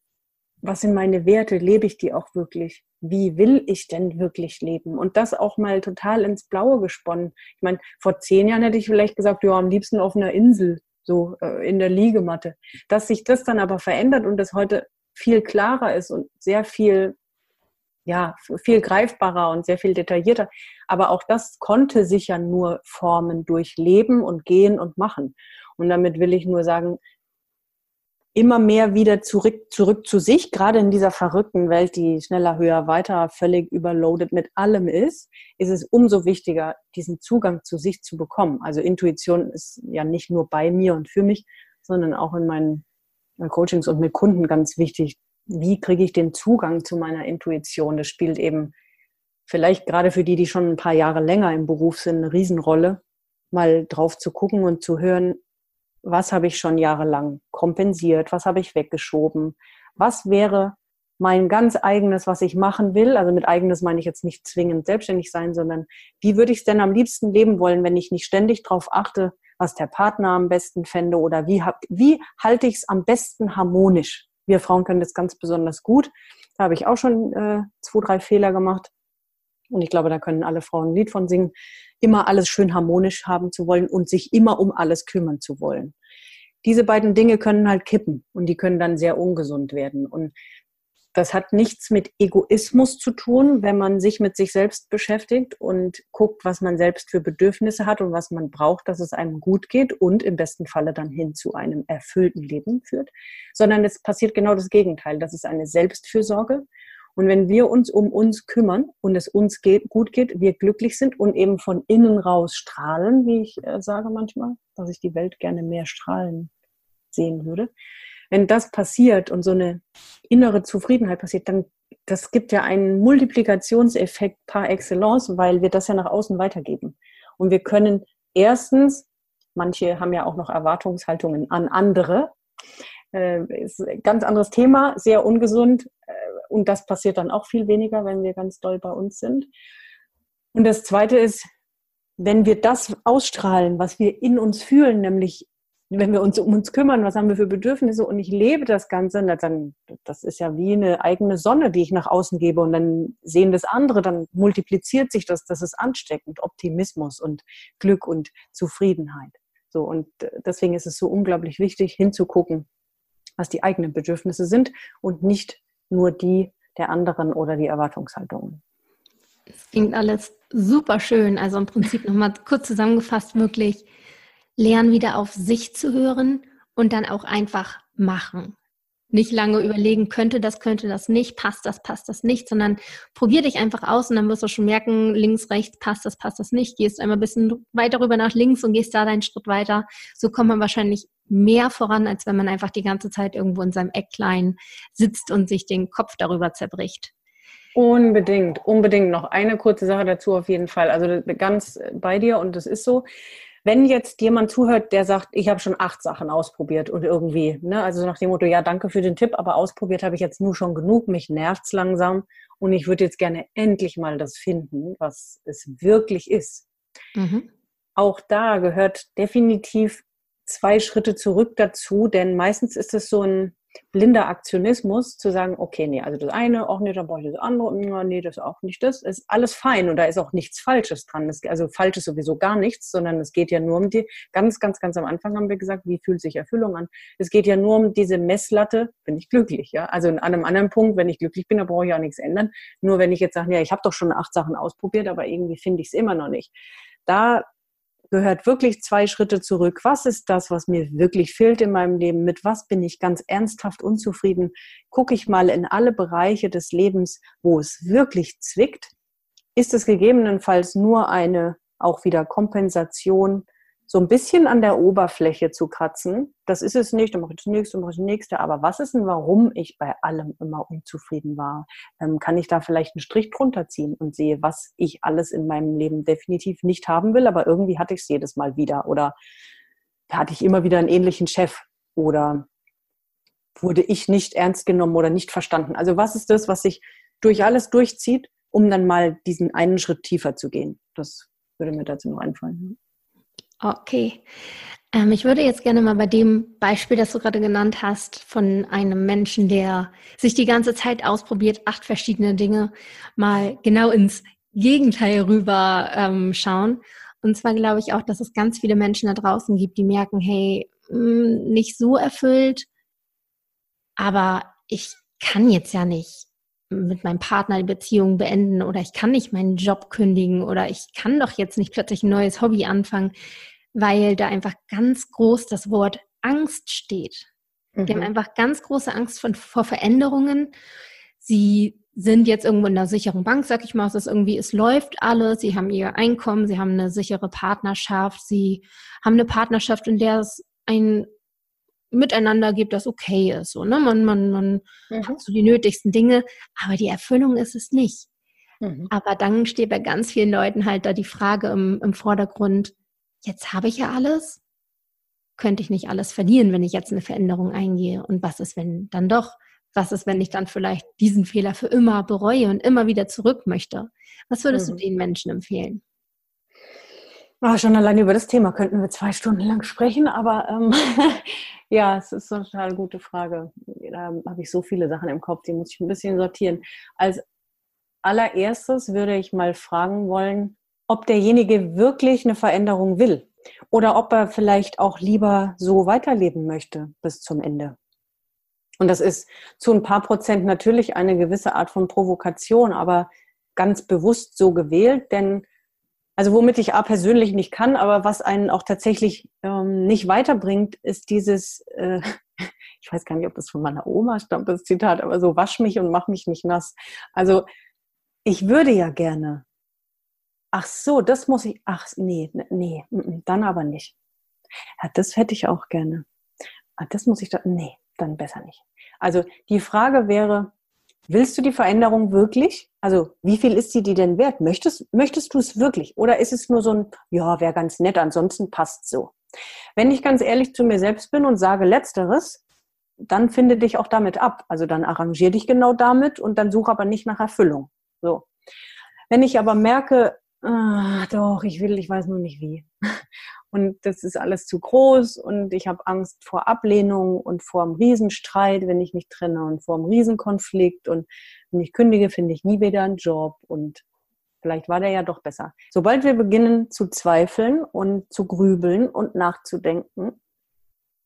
was sind meine Werte? Lebe ich die auch wirklich? Wie will ich denn wirklich leben? Und das auch mal total ins Blaue gesponnen. Ich meine, vor zehn Jahren hätte ich vielleicht gesagt, ja, am liebsten auf einer Insel, so äh, in der Liegematte. Dass sich das dann aber verändert und das heute viel klarer ist und sehr viel, ja, viel greifbarer und sehr viel detaillierter. Aber auch das konnte sich ja nur formen durch Leben und Gehen und Machen. Und damit will ich nur sagen, immer mehr wieder zurück, zurück zu sich, gerade in dieser verrückten Welt, die schneller, höher, weiter, völlig überloaded mit allem ist, ist es umso wichtiger, diesen Zugang zu sich zu bekommen. Also Intuition ist ja nicht nur bei mir und für mich, sondern auch in meinen Coachings und mit Kunden ganz wichtig. Wie kriege ich den Zugang zu meiner Intuition? Das spielt eben vielleicht gerade für die, die schon ein paar Jahre länger im Beruf sind, eine Riesenrolle, mal drauf zu gucken und zu hören, was habe ich schon jahrelang kompensiert, was habe ich weggeschoben, was wäre mein ganz eigenes, was ich machen will. Also mit eigenes meine ich jetzt nicht zwingend selbstständig sein, sondern wie würde ich es denn am liebsten leben wollen, wenn ich nicht ständig darauf achte, was der Partner am besten fände oder wie, hab, wie halte ich es am besten harmonisch. Wir Frauen können das ganz besonders gut. Da habe ich auch schon äh, zwei, drei Fehler gemacht. Und ich glaube, da können alle Frauen ein Lied von singen immer alles schön harmonisch haben zu wollen und sich immer um alles kümmern zu wollen. Diese beiden Dinge können halt kippen und die können dann sehr ungesund werden. Und das hat nichts mit Egoismus zu tun, wenn man sich mit sich selbst beschäftigt und guckt, was man selbst für Bedürfnisse hat und was man braucht, dass es einem gut geht und im besten Falle dann hin zu einem erfüllten Leben führt, sondern es passiert genau das Gegenteil. Das ist eine Selbstfürsorge und wenn wir uns um uns kümmern und es uns geht, gut geht, wir glücklich sind und eben von innen raus strahlen, wie ich äh, sage manchmal, dass ich die Welt gerne mehr strahlen sehen würde. Wenn das passiert und so eine innere Zufriedenheit passiert, dann das gibt ja einen Multiplikationseffekt par excellence, weil wir das ja nach außen weitergeben. Und wir können erstens, manche haben ja auch noch Erwartungshaltungen an andere, äh, ist ein ganz anderes Thema, sehr ungesund, äh, und das passiert dann auch viel weniger, wenn wir ganz doll bei uns sind. Und das Zweite ist, wenn wir das ausstrahlen, was wir in uns fühlen, nämlich wenn wir uns um uns kümmern, was haben wir für Bedürfnisse und ich lebe das Ganze, dann, das ist ja wie eine eigene Sonne, die ich nach außen gebe und dann sehen das andere, dann multipliziert sich das, das ist ansteckend, Optimismus und Glück und Zufriedenheit. So und deswegen ist es so unglaublich wichtig hinzugucken, was die eigenen Bedürfnisse sind und nicht nur die der anderen oder die Erwartungshaltungen. Das klingt alles super schön. Also im Prinzip nochmal kurz zusammengefasst, wirklich lernen wieder auf sich zu hören und dann auch einfach machen. Nicht lange überlegen, könnte das, könnte das nicht, passt das, passt das nicht, sondern probier dich einfach aus und dann wirst du schon merken, links, rechts, passt das, passt das nicht. Gehst einmal ein bisschen weiter rüber nach links und gehst da deinen Schritt weiter. So kommt man wahrscheinlich mehr voran, als wenn man einfach die ganze Zeit irgendwo in seinem Ecklein sitzt und sich den Kopf darüber zerbricht. Unbedingt, unbedingt. Noch eine kurze Sache dazu auf jeden Fall. Also ganz bei dir und das ist so. Wenn jetzt jemand zuhört, der sagt, ich habe schon acht Sachen ausprobiert und irgendwie, ne, also nach dem Motto, ja, danke für den Tipp, aber ausprobiert habe ich jetzt nur schon genug, mich nervt's langsam und ich würde jetzt gerne endlich mal das finden, was es wirklich ist. Mhm. Auch da gehört definitiv zwei Schritte zurück dazu, denn meistens ist es so ein blinder Aktionismus, zu sagen, okay, nee, also das eine, auch nicht, dann brauche ich das andere, nee, das auch nicht das, ist alles fein und da ist auch nichts Falsches dran. Das, also falsch ist sowieso gar nichts, sondern es geht ja nur um die, ganz, ganz, ganz am Anfang haben wir gesagt, wie fühlt sich Erfüllung an? Es geht ja nur um diese Messlatte, bin ich glücklich, ja. Also an einem anderen Punkt, wenn ich glücklich bin, dann brauche ich auch nichts ändern. Nur wenn ich jetzt sage, ja, ich habe doch schon acht Sachen ausprobiert, aber irgendwie finde ich es immer noch nicht. Da gehört wirklich zwei Schritte zurück. Was ist das, was mir wirklich fehlt in meinem Leben? Mit was bin ich ganz ernsthaft unzufrieden? Gucke ich mal in alle Bereiche des Lebens, wo es wirklich zwickt? Ist es gegebenenfalls nur eine auch wieder Kompensation so ein bisschen an der Oberfläche zu kratzen. Das ist es nicht, dann mache ich das nächste, mache ich das nächste. Aber was ist denn, warum ich bei allem immer unzufrieden war? Ähm, kann ich da vielleicht einen Strich drunter ziehen und sehe, was ich alles in meinem Leben definitiv nicht haben will, aber irgendwie hatte ich es jedes Mal wieder. Oder hatte ich immer wieder einen ähnlichen Chef oder wurde ich nicht ernst genommen oder nicht verstanden? Also was ist das, was sich durch alles durchzieht, um dann mal diesen einen Schritt tiefer zu gehen? Das würde mir dazu noch einfallen. Okay. Ähm, ich würde jetzt gerne mal bei dem Beispiel, das du gerade genannt hast, von einem Menschen, der sich die ganze Zeit ausprobiert, acht verschiedene Dinge, mal genau ins Gegenteil rüber ähm, schauen. Und zwar glaube ich auch, dass es ganz viele Menschen da draußen gibt, die merken, hey, hm, nicht so erfüllt, aber ich kann jetzt ja nicht mit meinem Partner die Beziehung beenden oder ich kann nicht meinen Job kündigen oder ich kann doch jetzt nicht plötzlich ein neues Hobby anfangen, weil da einfach ganz groß das Wort Angst steht. Mhm. Die haben mhm. einfach ganz große Angst von, vor Veränderungen. Sie sind jetzt irgendwo in einer sicheren Bank, sag ich mal, es ist irgendwie, es läuft alles, sie haben ihr Einkommen, sie haben eine sichere Partnerschaft, sie haben eine Partnerschaft, in der es ein Miteinander gibt, das okay ist. So, ne? Man, man, man mhm. hat so die nötigsten Dinge, aber die Erfüllung ist es nicht. Mhm. Aber dann steht bei ganz vielen Leuten halt da die Frage im, im Vordergrund, jetzt habe ich ja alles, könnte ich nicht alles verlieren, wenn ich jetzt eine Veränderung eingehe? Und was ist, wenn dann doch? Was ist, wenn ich dann vielleicht diesen Fehler für immer bereue und immer wieder zurück möchte? Was würdest mhm. du den Menschen empfehlen? Oh, schon allein über das Thema könnten wir zwei Stunden lang sprechen, aber ähm, ja, es ist eine total gute Frage. Da habe ich so viele Sachen im Kopf, die muss ich ein bisschen sortieren. Als allererstes würde ich mal fragen wollen, ob derjenige wirklich eine Veränderung will oder ob er vielleicht auch lieber so weiterleben möchte bis zum Ende. Und das ist zu ein paar Prozent natürlich eine gewisse Art von Provokation, aber ganz bewusst so gewählt, denn also womit ich A persönlich nicht kann, aber was einen auch tatsächlich ähm, nicht weiterbringt, ist dieses, äh, ich weiß gar nicht, ob das von meiner Oma stammt, das Zitat, aber so wasch mich und mach mich nicht nass. Also ich würde ja gerne. Ach so, das muss ich, ach nee, nee, dann aber nicht. Ja, das hätte ich auch gerne. Ah, das muss ich da, nee, dann besser nicht. Also die Frage wäre, willst du die Veränderung wirklich? Also wie viel ist sie dir denn wert? Möchtest, möchtest du es wirklich? Oder ist es nur so ein, ja, wäre ganz nett, ansonsten passt so. Wenn ich ganz ehrlich zu mir selbst bin und sage letzteres, dann finde dich auch damit ab. Also dann arrangier dich genau damit und dann suche aber nicht nach Erfüllung. So. Wenn ich aber merke, ah, doch, ich will, ich weiß nur nicht wie. Und das ist alles zu groß und ich habe Angst vor Ablehnung und vor einem Riesenstreit, wenn ich mich trenne und vor einem Riesenkonflikt und wenn ich kündige, finde ich nie wieder einen Job und vielleicht war der ja doch besser. Sobald wir beginnen zu zweifeln und zu grübeln und nachzudenken,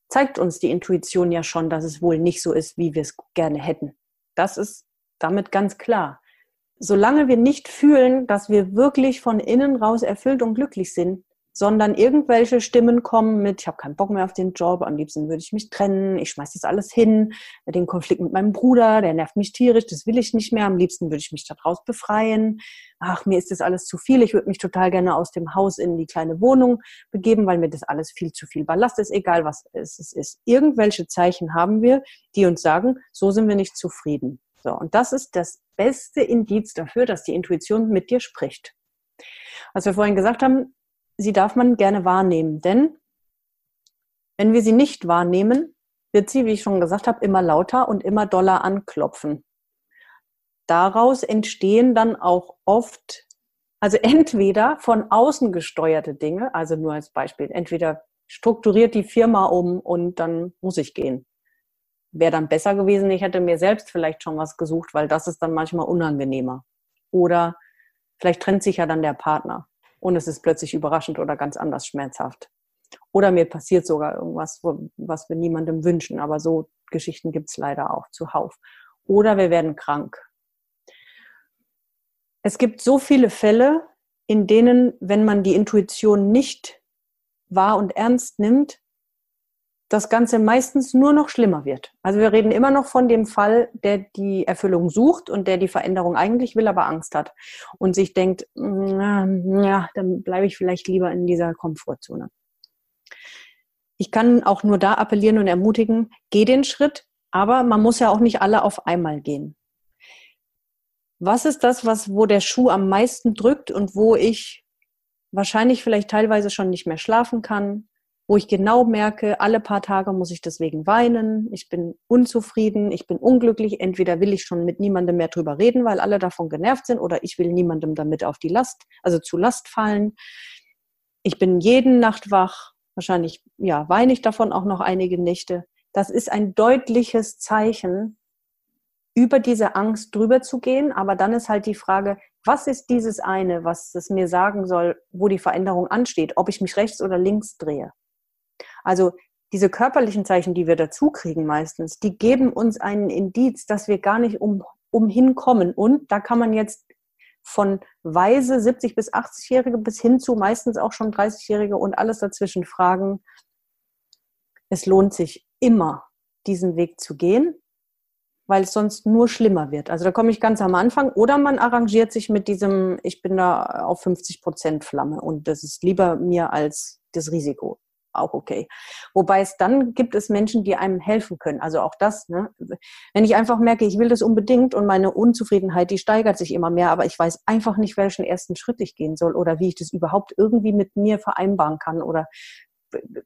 zeigt uns die Intuition ja schon, dass es wohl nicht so ist, wie wir es gerne hätten. Das ist damit ganz klar solange wir nicht fühlen, dass wir wirklich von innen raus erfüllt und glücklich sind, sondern irgendwelche Stimmen kommen mit, ich habe keinen Bock mehr auf den Job, am liebsten würde ich mich trennen, ich schmeiß das alles hin, den Konflikt mit meinem Bruder, der nervt mich tierisch, das will ich nicht mehr, am liebsten würde ich mich daraus befreien, ach, mir ist das alles zu viel, ich würde mich total gerne aus dem Haus in die kleine Wohnung begeben, weil mir das alles viel zu viel Ballast ist, egal was es ist. Irgendwelche Zeichen haben wir, die uns sagen, so sind wir nicht zufrieden. So, und das ist das beste Indiz dafür, dass die Intuition mit dir spricht. Was wir vorhin gesagt haben, sie darf man gerne wahrnehmen, denn wenn wir sie nicht wahrnehmen, wird sie, wie ich schon gesagt habe, immer lauter und immer doller anklopfen. Daraus entstehen dann auch oft, also entweder von außen gesteuerte Dinge, also nur als Beispiel, entweder strukturiert die Firma um und dann muss ich gehen wäre dann besser gewesen, ich hätte mir selbst vielleicht schon was gesucht, weil das ist dann manchmal unangenehmer. Oder vielleicht trennt sich ja dann der Partner und es ist plötzlich überraschend oder ganz anders schmerzhaft. Oder mir passiert sogar irgendwas, was wir niemandem wünschen. Aber so Geschichten gibt es leider auch zuhauf. Oder wir werden krank. Es gibt so viele Fälle, in denen, wenn man die Intuition nicht wahr und ernst nimmt, das Ganze meistens nur noch schlimmer wird. Also wir reden immer noch von dem Fall, der die Erfüllung sucht und der die Veränderung eigentlich will, aber Angst hat und sich denkt, mm, ja, dann bleibe ich vielleicht lieber in dieser Komfortzone. Ich kann auch nur da appellieren und ermutigen, geh den Schritt, aber man muss ja auch nicht alle auf einmal gehen. Was ist das, was, wo der Schuh am meisten drückt und wo ich wahrscheinlich vielleicht teilweise schon nicht mehr schlafen kann, wo ich genau merke, alle paar Tage muss ich deswegen weinen, ich bin unzufrieden, ich bin unglücklich, entweder will ich schon mit niemandem mehr drüber reden, weil alle davon genervt sind, oder ich will niemandem damit auf die Last, also zu Last fallen. Ich bin jeden Nacht wach, wahrscheinlich, ja, weine ich davon auch noch einige Nächte. Das ist ein deutliches Zeichen, über diese Angst drüber zu gehen. Aber dann ist halt die Frage, was ist dieses eine, was es mir sagen soll, wo die Veränderung ansteht, ob ich mich rechts oder links drehe? Also diese körperlichen Zeichen, die wir dazu kriegen meistens, die geben uns einen Indiz, dass wir gar nicht um, umhin kommen. Und da kann man jetzt von weise 70 bis 80-Jährige bis hin zu meistens auch schon 30-Jährige und alles dazwischen fragen. Es lohnt sich immer, diesen Weg zu gehen, weil es sonst nur schlimmer wird. Also da komme ich ganz am Anfang. Oder man arrangiert sich mit diesem, ich bin da auf 50 Prozent Flamme und das ist lieber mir als das Risiko. Auch okay. Wobei es dann gibt es Menschen, die einem helfen können. Also auch das, ne? wenn ich einfach merke, ich will das unbedingt und meine Unzufriedenheit, die steigert sich immer mehr, aber ich weiß einfach nicht, welchen ersten Schritt ich gehen soll oder wie ich das überhaupt irgendwie mit mir vereinbaren kann oder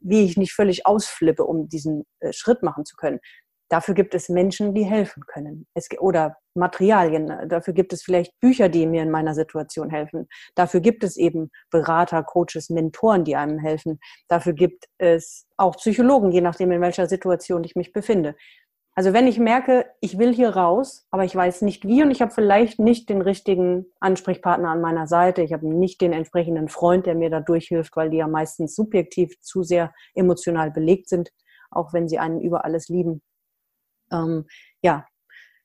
wie ich nicht völlig ausflippe, um diesen äh, Schritt machen zu können. Dafür gibt es Menschen, die helfen können. Es, oder Materialien. Dafür gibt es vielleicht Bücher, die mir in meiner Situation helfen. Dafür gibt es eben Berater, Coaches, Mentoren, die einem helfen. Dafür gibt es auch Psychologen, je nachdem, in welcher Situation ich mich befinde. Also wenn ich merke, ich will hier raus, aber ich weiß nicht wie und ich habe vielleicht nicht den richtigen Ansprechpartner an meiner Seite, ich habe nicht den entsprechenden Freund, der mir da durchhilft, weil die ja meistens subjektiv zu sehr emotional belegt sind, auch wenn sie einen über alles lieben, ähm, ja,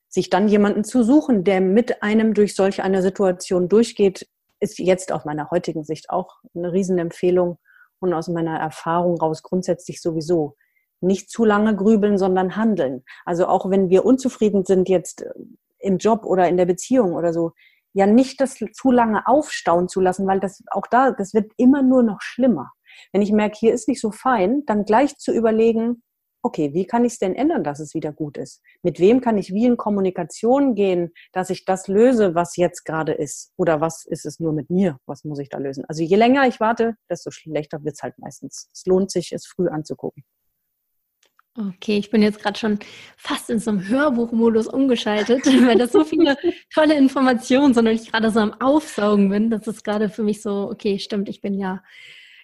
sich dann jemanden zu suchen, der mit einem durch solch eine Situation durchgeht, ist jetzt aus meiner heutigen Sicht auch eine Riesenempfehlung und aus meiner Erfahrung raus grundsätzlich sowieso. Nicht zu lange grübeln, sondern handeln. Also auch wenn wir unzufrieden sind jetzt äh, im Job oder in der Beziehung oder so, ja nicht das zu lange aufstauen zu lassen, weil das auch da, das wird immer nur noch schlimmer. Wenn ich merke, hier ist nicht so fein, dann gleich zu überlegen, okay, wie kann ich es denn ändern, dass es wieder gut ist? Mit wem kann ich wie in Kommunikation gehen, dass ich das löse, was jetzt gerade ist? Oder was ist es nur mit mir? Was muss ich da lösen? Also je länger ich warte, desto schlechter wird es halt meistens. Es lohnt sich, es früh anzugucken. Okay, ich bin jetzt gerade schon fast in so einem Hörbuchmodus umgeschaltet, weil das so viele tolle Informationen sind und ich gerade so am Aufsaugen bin. Das ist gerade für mich so, okay, stimmt, ich bin ja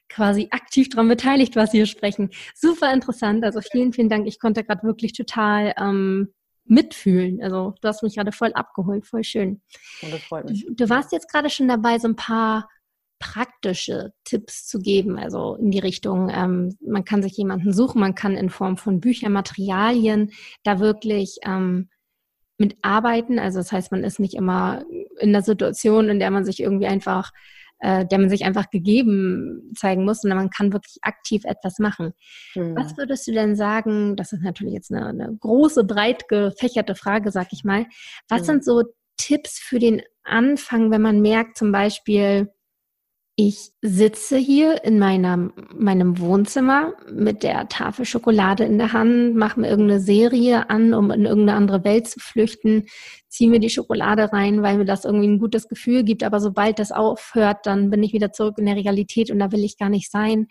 quasi aktiv daran beteiligt, was Sie hier sprechen. Super interessant. Also vielen, vielen Dank. Ich konnte gerade wirklich total ähm, mitfühlen. Also du hast mich gerade voll abgeholt, voll schön. Und das freut mich. Du, warst jetzt gerade schon dabei, so ein paar praktische Tipps zu geben, also in die Richtung, ähm, man kann sich jemanden suchen, man kann in Form von Büchern, Materialien da wirklich ähm, mitarbeiten. Also das heißt, man ist nicht immer in der Situation, in der man sich irgendwie einfach äh, der man sich einfach gegeben zeigen muss, sondern man kann wirklich aktiv etwas machen. Mhm. Was würdest du denn sagen, das ist natürlich jetzt eine, eine große, breit gefächerte Frage, sag ich mal, was mhm. sind so Tipps für den Anfang, wenn man merkt zum Beispiel, ich sitze hier in meinem, meinem Wohnzimmer mit der Tafel Schokolade in der Hand, mache mir irgendeine Serie an, um in irgendeine andere Welt zu flüchten, ziehe mir die Schokolade rein, weil mir das irgendwie ein gutes Gefühl gibt. Aber sobald das aufhört, dann bin ich wieder zurück in der Realität und da will ich gar nicht sein.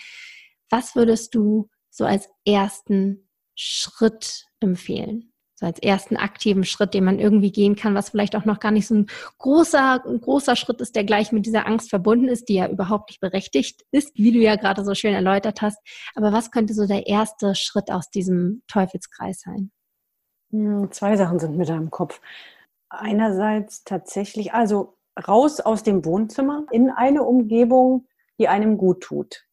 Was würdest du so als ersten Schritt empfehlen? So als ersten aktiven Schritt, den man irgendwie gehen kann, was vielleicht auch noch gar nicht so ein großer, ein großer Schritt ist, der gleich mit dieser Angst verbunden ist, die ja überhaupt nicht berechtigt ist, wie du ja gerade so schön erläutert hast. Aber was könnte so der erste Schritt aus diesem Teufelskreis sein? Hm, zwei Sachen sind mit im Kopf. Einerseits tatsächlich, also raus aus dem Wohnzimmer in eine Umgebung, die einem gut tut.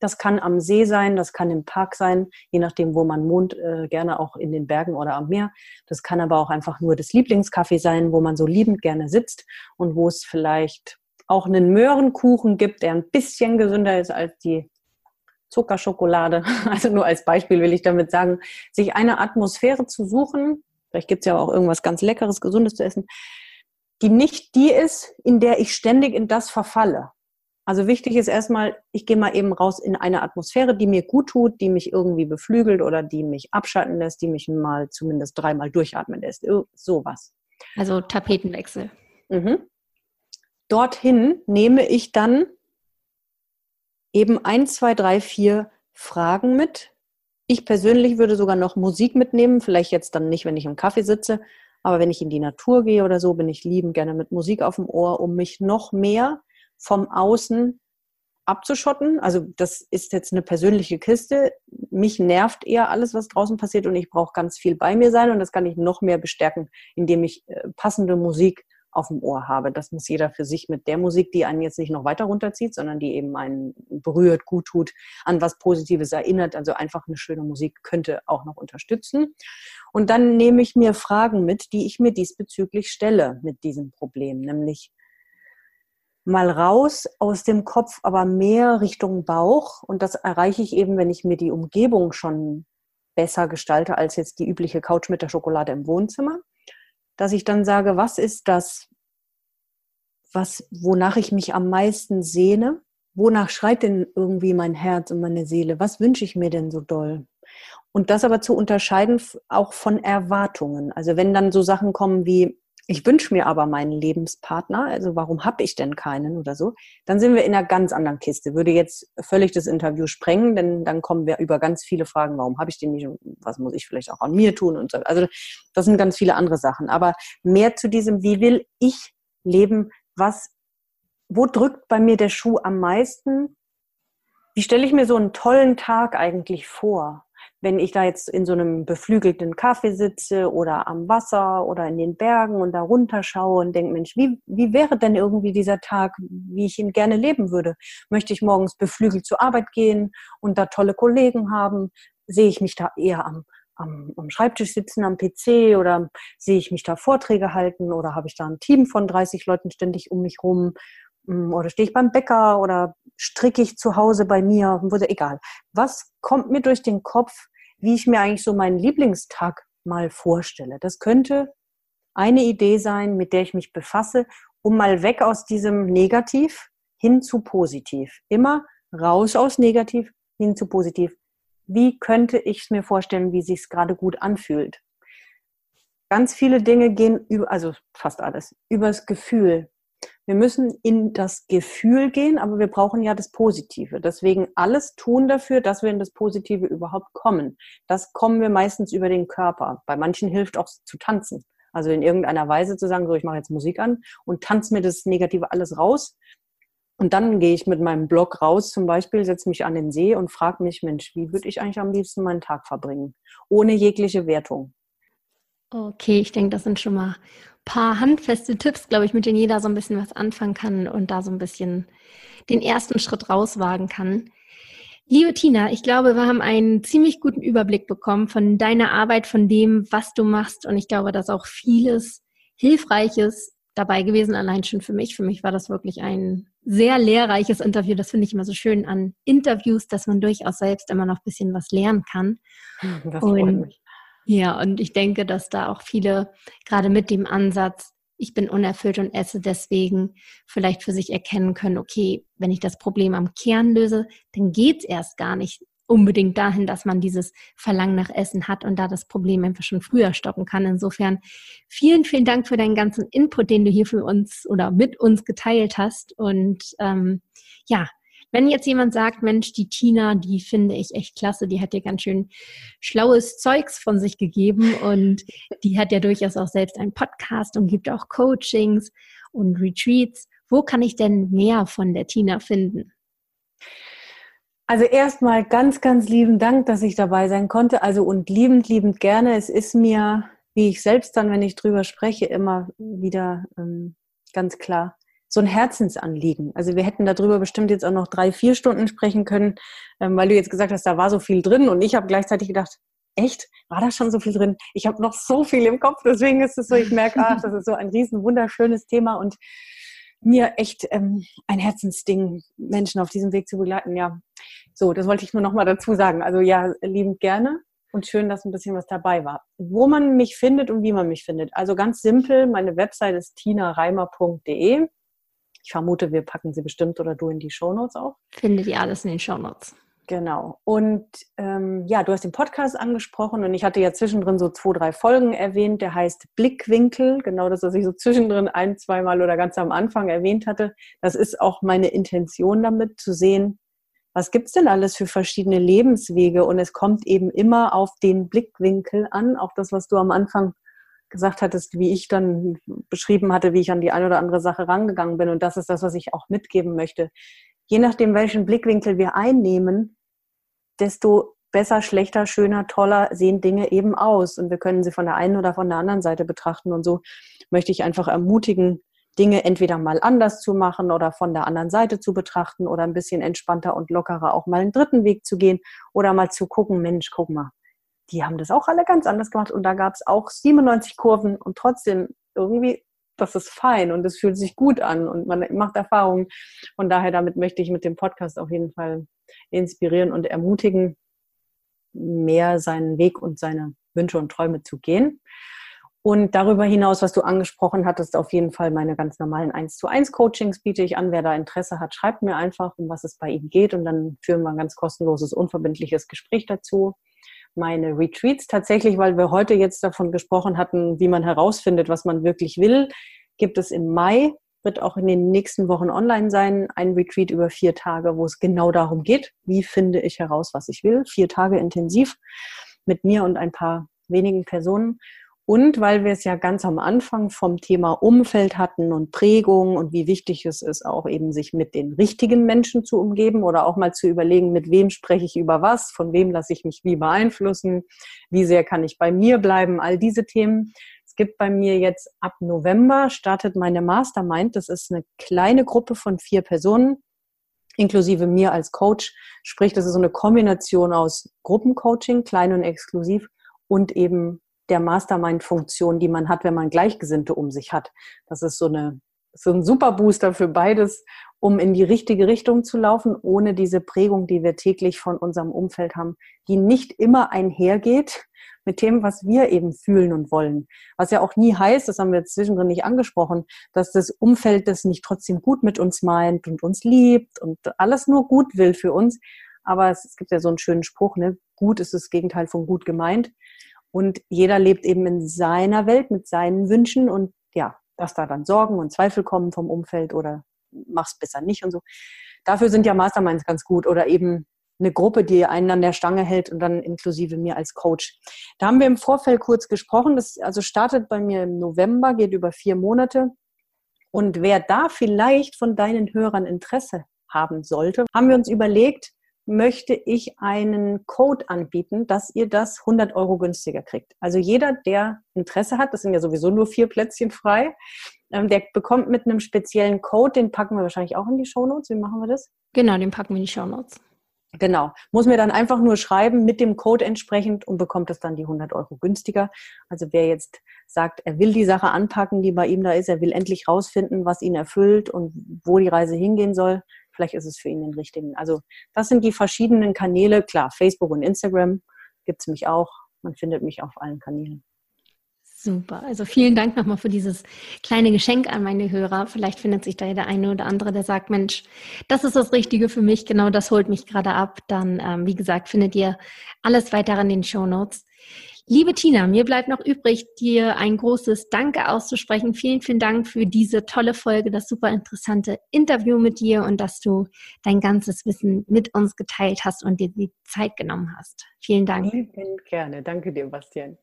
Das kann am See sein, das kann im Park sein, je nachdem, wo man wohnt, äh, gerne auch in den Bergen oder am Meer. Das kann aber auch einfach nur das Lieblingscafé sein, wo man so liebend gerne sitzt und wo es vielleicht auch einen Möhrenkuchen gibt, der ein bisschen gesünder ist als die Zuckerschokolade. Also nur als Beispiel will ich damit sagen, sich eine Atmosphäre zu suchen, vielleicht gibt es ja auch irgendwas ganz Leckeres, Gesundes zu essen, die nicht die ist, in der ich ständig in das verfalle. Also wichtig ist erstmal, ich gehe mal eben raus in eine Atmosphäre, die mir gut tut, die mich irgendwie beflügelt oder die mich abschalten lässt, die mich mal zumindest dreimal durchatmen lässt. Sowas. Also Tapetenwechsel. Mhm. Dorthin nehme ich dann eben ein, zwei, drei, vier Fragen mit. Ich persönlich würde sogar noch Musik mitnehmen, vielleicht jetzt dann nicht, wenn ich im Kaffee sitze, aber wenn ich in die Natur gehe oder so, bin ich liebend gerne mit Musik auf dem Ohr, um mich noch mehr vom Außen abzuschotten. Also das ist jetzt eine persönliche Kiste. Mich nervt eher alles, was draußen passiert und ich brauche ganz viel bei mir sein und das kann ich noch mehr bestärken, indem ich äh, passende Musik auf dem Ohr habe. Das muss jeder für sich mit der Musik, die einen jetzt nicht noch weiter runterzieht, sondern die eben einen berührt, gut tut, an was Positives erinnert. Also einfach eine schöne Musik könnte auch noch unterstützen. Und dann nehme ich mir Fragen mit, die ich mir diesbezüglich stelle mit diesem Problem, nämlich mal raus aus dem Kopf, aber mehr Richtung Bauch. Und das erreiche ich eben, wenn ich mir die Umgebung schon besser gestalte als jetzt die übliche Couch mit der Schokolade im Wohnzimmer, dass ich dann sage, was ist das, was, wonach ich mich am meisten sehne? Wonach schreit denn irgendwie mein Herz und meine Seele? Was wünsche ich mir denn so doll? Und das aber zu unterscheiden auch von Erwartungen. Also wenn dann so Sachen kommen wie, ich wünsche mir aber meinen Lebenspartner, also warum habe ich denn keinen oder so, dann sind wir in einer ganz anderen Kiste. Würde jetzt völlig das Interview sprengen, denn dann kommen wir über ganz viele Fragen, warum habe ich den nicht und was muss ich vielleicht auch an mir tun und so. Also das sind ganz viele andere Sachen. Aber mehr zu diesem, wie will ich leben, was, wo drückt bei mir der Schuh am meisten? Wie stelle ich mir so einen tollen Tag eigentlich vor? Wenn ich da jetzt in so einem beflügelten Kaffee sitze oder am Wasser oder in den Bergen und da runterschaue und denke, Mensch, wie, wie wäre denn irgendwie dieser Tag, wie ich ihn gerne leben würde? Möchte ich morgens beflügelt zur Arbeit gehen und da tolle Kollegen haben? Sehe ich mich da eher am, am, am Schreibtisch sitzen, am PC oder sehe ich mich da Vorträge halten oder habe ich da ein Team von 30 Leuten ständig um mich rum? Hm, oder stehe ich beim Bäcker oder stricke ich zu Hause bei mir, egal. Was kommt mir durch den Kopf, wie ich mir eigentlich so meinen Lieblingstag mal vorstelle. Das könnte eine Idee sein, mit der ich mich befasse, um mal weg aus diesem Negativ hin zu Positiv. Immer raus aus Negativ hin zu Positiv. Wie könnte ich es mir vorstellen, wie sich es gerade gut anfühlt? Ganz viele Dinge gehen über, also fast alles, übers Gefühl. Wir müssen in das Gefühl gehen, aber wir brauchen ja das Positive. Deswegen alles tun dafür, dass wir in das Positive überhaupt kommen. Das kommen wir meistens über den Körper. Bei manchen hilft auch zu tanzen. Also in irgendeiner Weise zu sagen, so ich mache jetzt Musik an und tanze mir das Negative alles raus. Und dann gehe ich mit meinem Blog raus, zum Beispiel, setze mich an den See und frage mich, Mensch, wie würde ich eigentlich am liebsten meinen Tag verbringen? Ohne jegliche Wertung. Okay, ich denke, das sind schon mal paar handfeste Tipps, glaube ich, mit denen jeder so ein bisschen was anfangen kann und da so ein bisschen den ersten Schritt rauswagen kann. Liebe Tina, ich glaube, wir haben einen ziemlich guten Überblick bekommen von deiner Arbeit, von dem, was du machst. Und ich glaube, dass auch vieles Hilfreiches dabei gewesen, allein schon für mich. Für mich war das wirklich ein sehr lehrreiches Interview. Das finde ich immer so schön an Interviews, dass man durchaus selbst immer noch ein bisschen was lernen kann. Das und mich. Ja, und ich denke, dass da auch viele gerade mit dem Ansatz, ich bin unerfüllt und esse deswegen vielleicht für sich erkennen können, okay, wenn ich das Problem am Kern löse, dann geht's erst gar nicht unbedingt dahin, dass man dieses Verlangen nach Essen hat und da das Problem einfach schon früher stoppen kann. Insofern vielen, vielen Dank für deinen ganzen Input, den du hier für uns oder mit uns geteilt hast. Und ähm, ja, wenn jetzt jemand sagt, Mensch, die Tina, die finde ich echt klasse, die hat dir ganz schön schlaues Zeugs von sich gegeben und die hat ja durchaus auch selbst einen Podcast und gibt auch Coachings und Retreats. Wo kann ich denn mehr von der Tina finden? Also erstmal ganz, ganz lieben Dank, dass ich dabei sein konnte. Also und liebend, liebend gerne. Es ist mir, wie ich selbst dann, wenn ich drüber spreche, immer wieder ähm, ganz klar, so ein Herzensanliegen. Also wir hätten darüber bestimmt jetzt auch noch drei, vier Stunden sprechen können, ähm, weil du jetzt gesagt hast, da war so viel drin und ich habe gleichzeitig gedacht, echt, war da schon so viel drin? Ich habe noch so viel im Kopf, deswegen ist es so, ich merke, ach, das ist so ein riesen wunderschönes Thema und mir echt ähm, ein Herzensding, Menschen auf diesem Weg zu begleiten. Ja, so, das wollte ich nur noch mal dazu sagen. Also ja, liebend gerne und schön, dass ein bisschen was dabei war. Wo man mich findet und wie man mich findet. Also ganz simpel, meine Website ist tinareimer.de. Ich vermute, wir packen sie bestimmt oder du in die Shownotes auch. Findet ihr alles in den Shownotes. Genau. Und ähm, ja, du hast den Podcast angesprochen und ich hatte ja zwischendrin so zwei, drei Folgen erwähnt. Der heißt Blickwinkel, genau das, was ich so zwischendrin ein, zweimal oder ganz am Anfang erwähnt hatte. Das ist auch meine Intention damit, zu sehen, was gibt's denn alles für verschiedene Lebenswege? Und es kommt eben immer auf den Blickwinkel an, auch das, was du am Anfang gesagt hattest, wie ich dann beschrieben hatte, wie ich an die eine oder andere Sache rangegangen bin. Und das ist das, was ich auch mitgeben möchte. Je nachdem, welchen Blickwinkel wir einnehmen, desto besser, schlechter, schöner, toller sehen Dinge eben aus. Und wir können sie von der einen oder von der anderen Seite betrachten. Und so möchte ich einfach ermutigen, Dinge entweder mal anders zu machen oder von der anderen Seite zu betrachten oder ein bisschen entspannter und lockerer auch mal einen dritten Weg zu gehen oder mal zu gucken, Mensch, guck mal, die haben das auch alle ganz anders gemacht und da gab es auch 97 Kurven und trotzdem irgendwie, das ist fein und es fühlt sich gut an und man macht Erfahrungen. Von daher, damit möchte ich mit dem Podcast auf jeden Fall inspirieren und ermutigen. mehr seinen Weg und seine Wünsche und Träume zu gehen. Und darüber hinaus, was du angesprochen hattest, auf jeden Fall meine ganz normalen 1 zu 1 Coachings biete ich an. Wer da Interesse hat, schreibt mir einfach, um was es bei ihm geht. Und dann führen wir ein ganz kostenloses, unverbindliches Gespräch dazu. Meine Retreats tatsächlich, weil wir heute jetzt davon gesprochen hatten, wie man herausfindet, was man wirklich will, gibt es im Mai, wird auch in den nächsten Wochen online sein, ein Retreat über vier Tage, wo es genau darum geht, wie finde ich heraus, was ich will. Vier Tage intensiv mit mir und ein paar wenigen Personen. Und weil wir es ja ganz am Anfang vom Thema Umfeld hatten und Prägung und wie wichtig es ist, auch eben sich mit den richtigen Menschen zu umgeben oder auch mal zu überlegen, mit wem spreche ich über was, von wem lasse ich mich wie beeinflussen, wie sehr kann ich bei mir bleiben, all diese Themen. Es gibt bei mir jetzt ab November startet meine Mastermind. Das ist eine kleine Gruppe von vier Personen, inklusive mir als Coach. Sprich, das ist so eine Kombination aus Gruppencoaching, klein und exklusiv und eben der Mastermind-Funktion, die man hat, wenn man Gleichgesinnte um sich hat. Das ist so, eine, so ein super Booster für beides, um in die richtige Richtung zu laufen, ohne diese Prägung, die wir täglich von unserem Umfeld haben, die nicht immer einhergeht mit dem, was wir eben fühlen und wollen. Was ja auch nie heißt, das haben wir jetzt zwischendrin nicht angesprochen, dass das Umfeld das nicht trotzdem gut mit uns meint und uns liebt und alles nur gut will für uns. Aber es, es gibt ja so einen schönen Spruch, ne? Gut ist das Gegenteil von gut gemeint. Und jeder lebt eben in seiner Welt mit seinen Wünschen und ja, dass da dann Sorgen und Zweifel kommen vom Umfeld oder mach's besser nicht und so. Dafür sind ja Masterminds ganz gut oder eben eine Gruppe, die einen an der Stange hält und dann inklusive mir als Coach. Da haben wir im Vorfeld kurz gesprochen. Das also startet bei mir im November, geht über vier Monate. Und wer da vielleicht von deinen Hörern Interesse haben sollte, haben wir uns überlegt, möchte ich einen Code anbieten, dass ihr das 100 Euro günstiger kriegt. Also jeder, der Interesse hat, das sind ja sowieso nur vier Plätzchen frei, ähm, der bekommt mit einem speziellen Code, den packen wir wahrscheinlich auch in die Show Notes. Wie machen wir das? Genau, den packen wir in die Show Notes. Genau. Muss mir dann einfach nur schreiben mit dem Code entsprechend und bekommt es dann die 100 Euro günstiger. Also wer jetzt sagt, er will die Sache anpacken, die bei ihm da ist, er will endlich rausfinden, was ihn erfüllt und wo die Reise hingehen soll, vielleicht ist es für ihn den richtigen. Also das sind die verschiedenen Kanäle. Klar, Facebook und Instagram gibt es mich auch. Man findet mich auf allen Kanälen. Super. Also vielen Dank nochmal für dieses kleine Geschenk an meine Hörer. Vielleicht findet sich da der eine oder andere, der sagt, Mensch, das ist das Richtige für mich. Genau das holt mich gerade ab. Dann, ähm, wie gesagt, findet ihr alles weiter in den Show Notes. Liebe Tina, mir bleibt noch übrig, dir ein großes Danke auszusprechen. Vielen, vielen Dank für diese tolle Folge, das super interessante Interview mit dir und dass du dein ganzes Wissen mit uns geteilt hast und dir die Zeit genommen hast. Vielen Dank. Gerne. Danke dir, Bastian.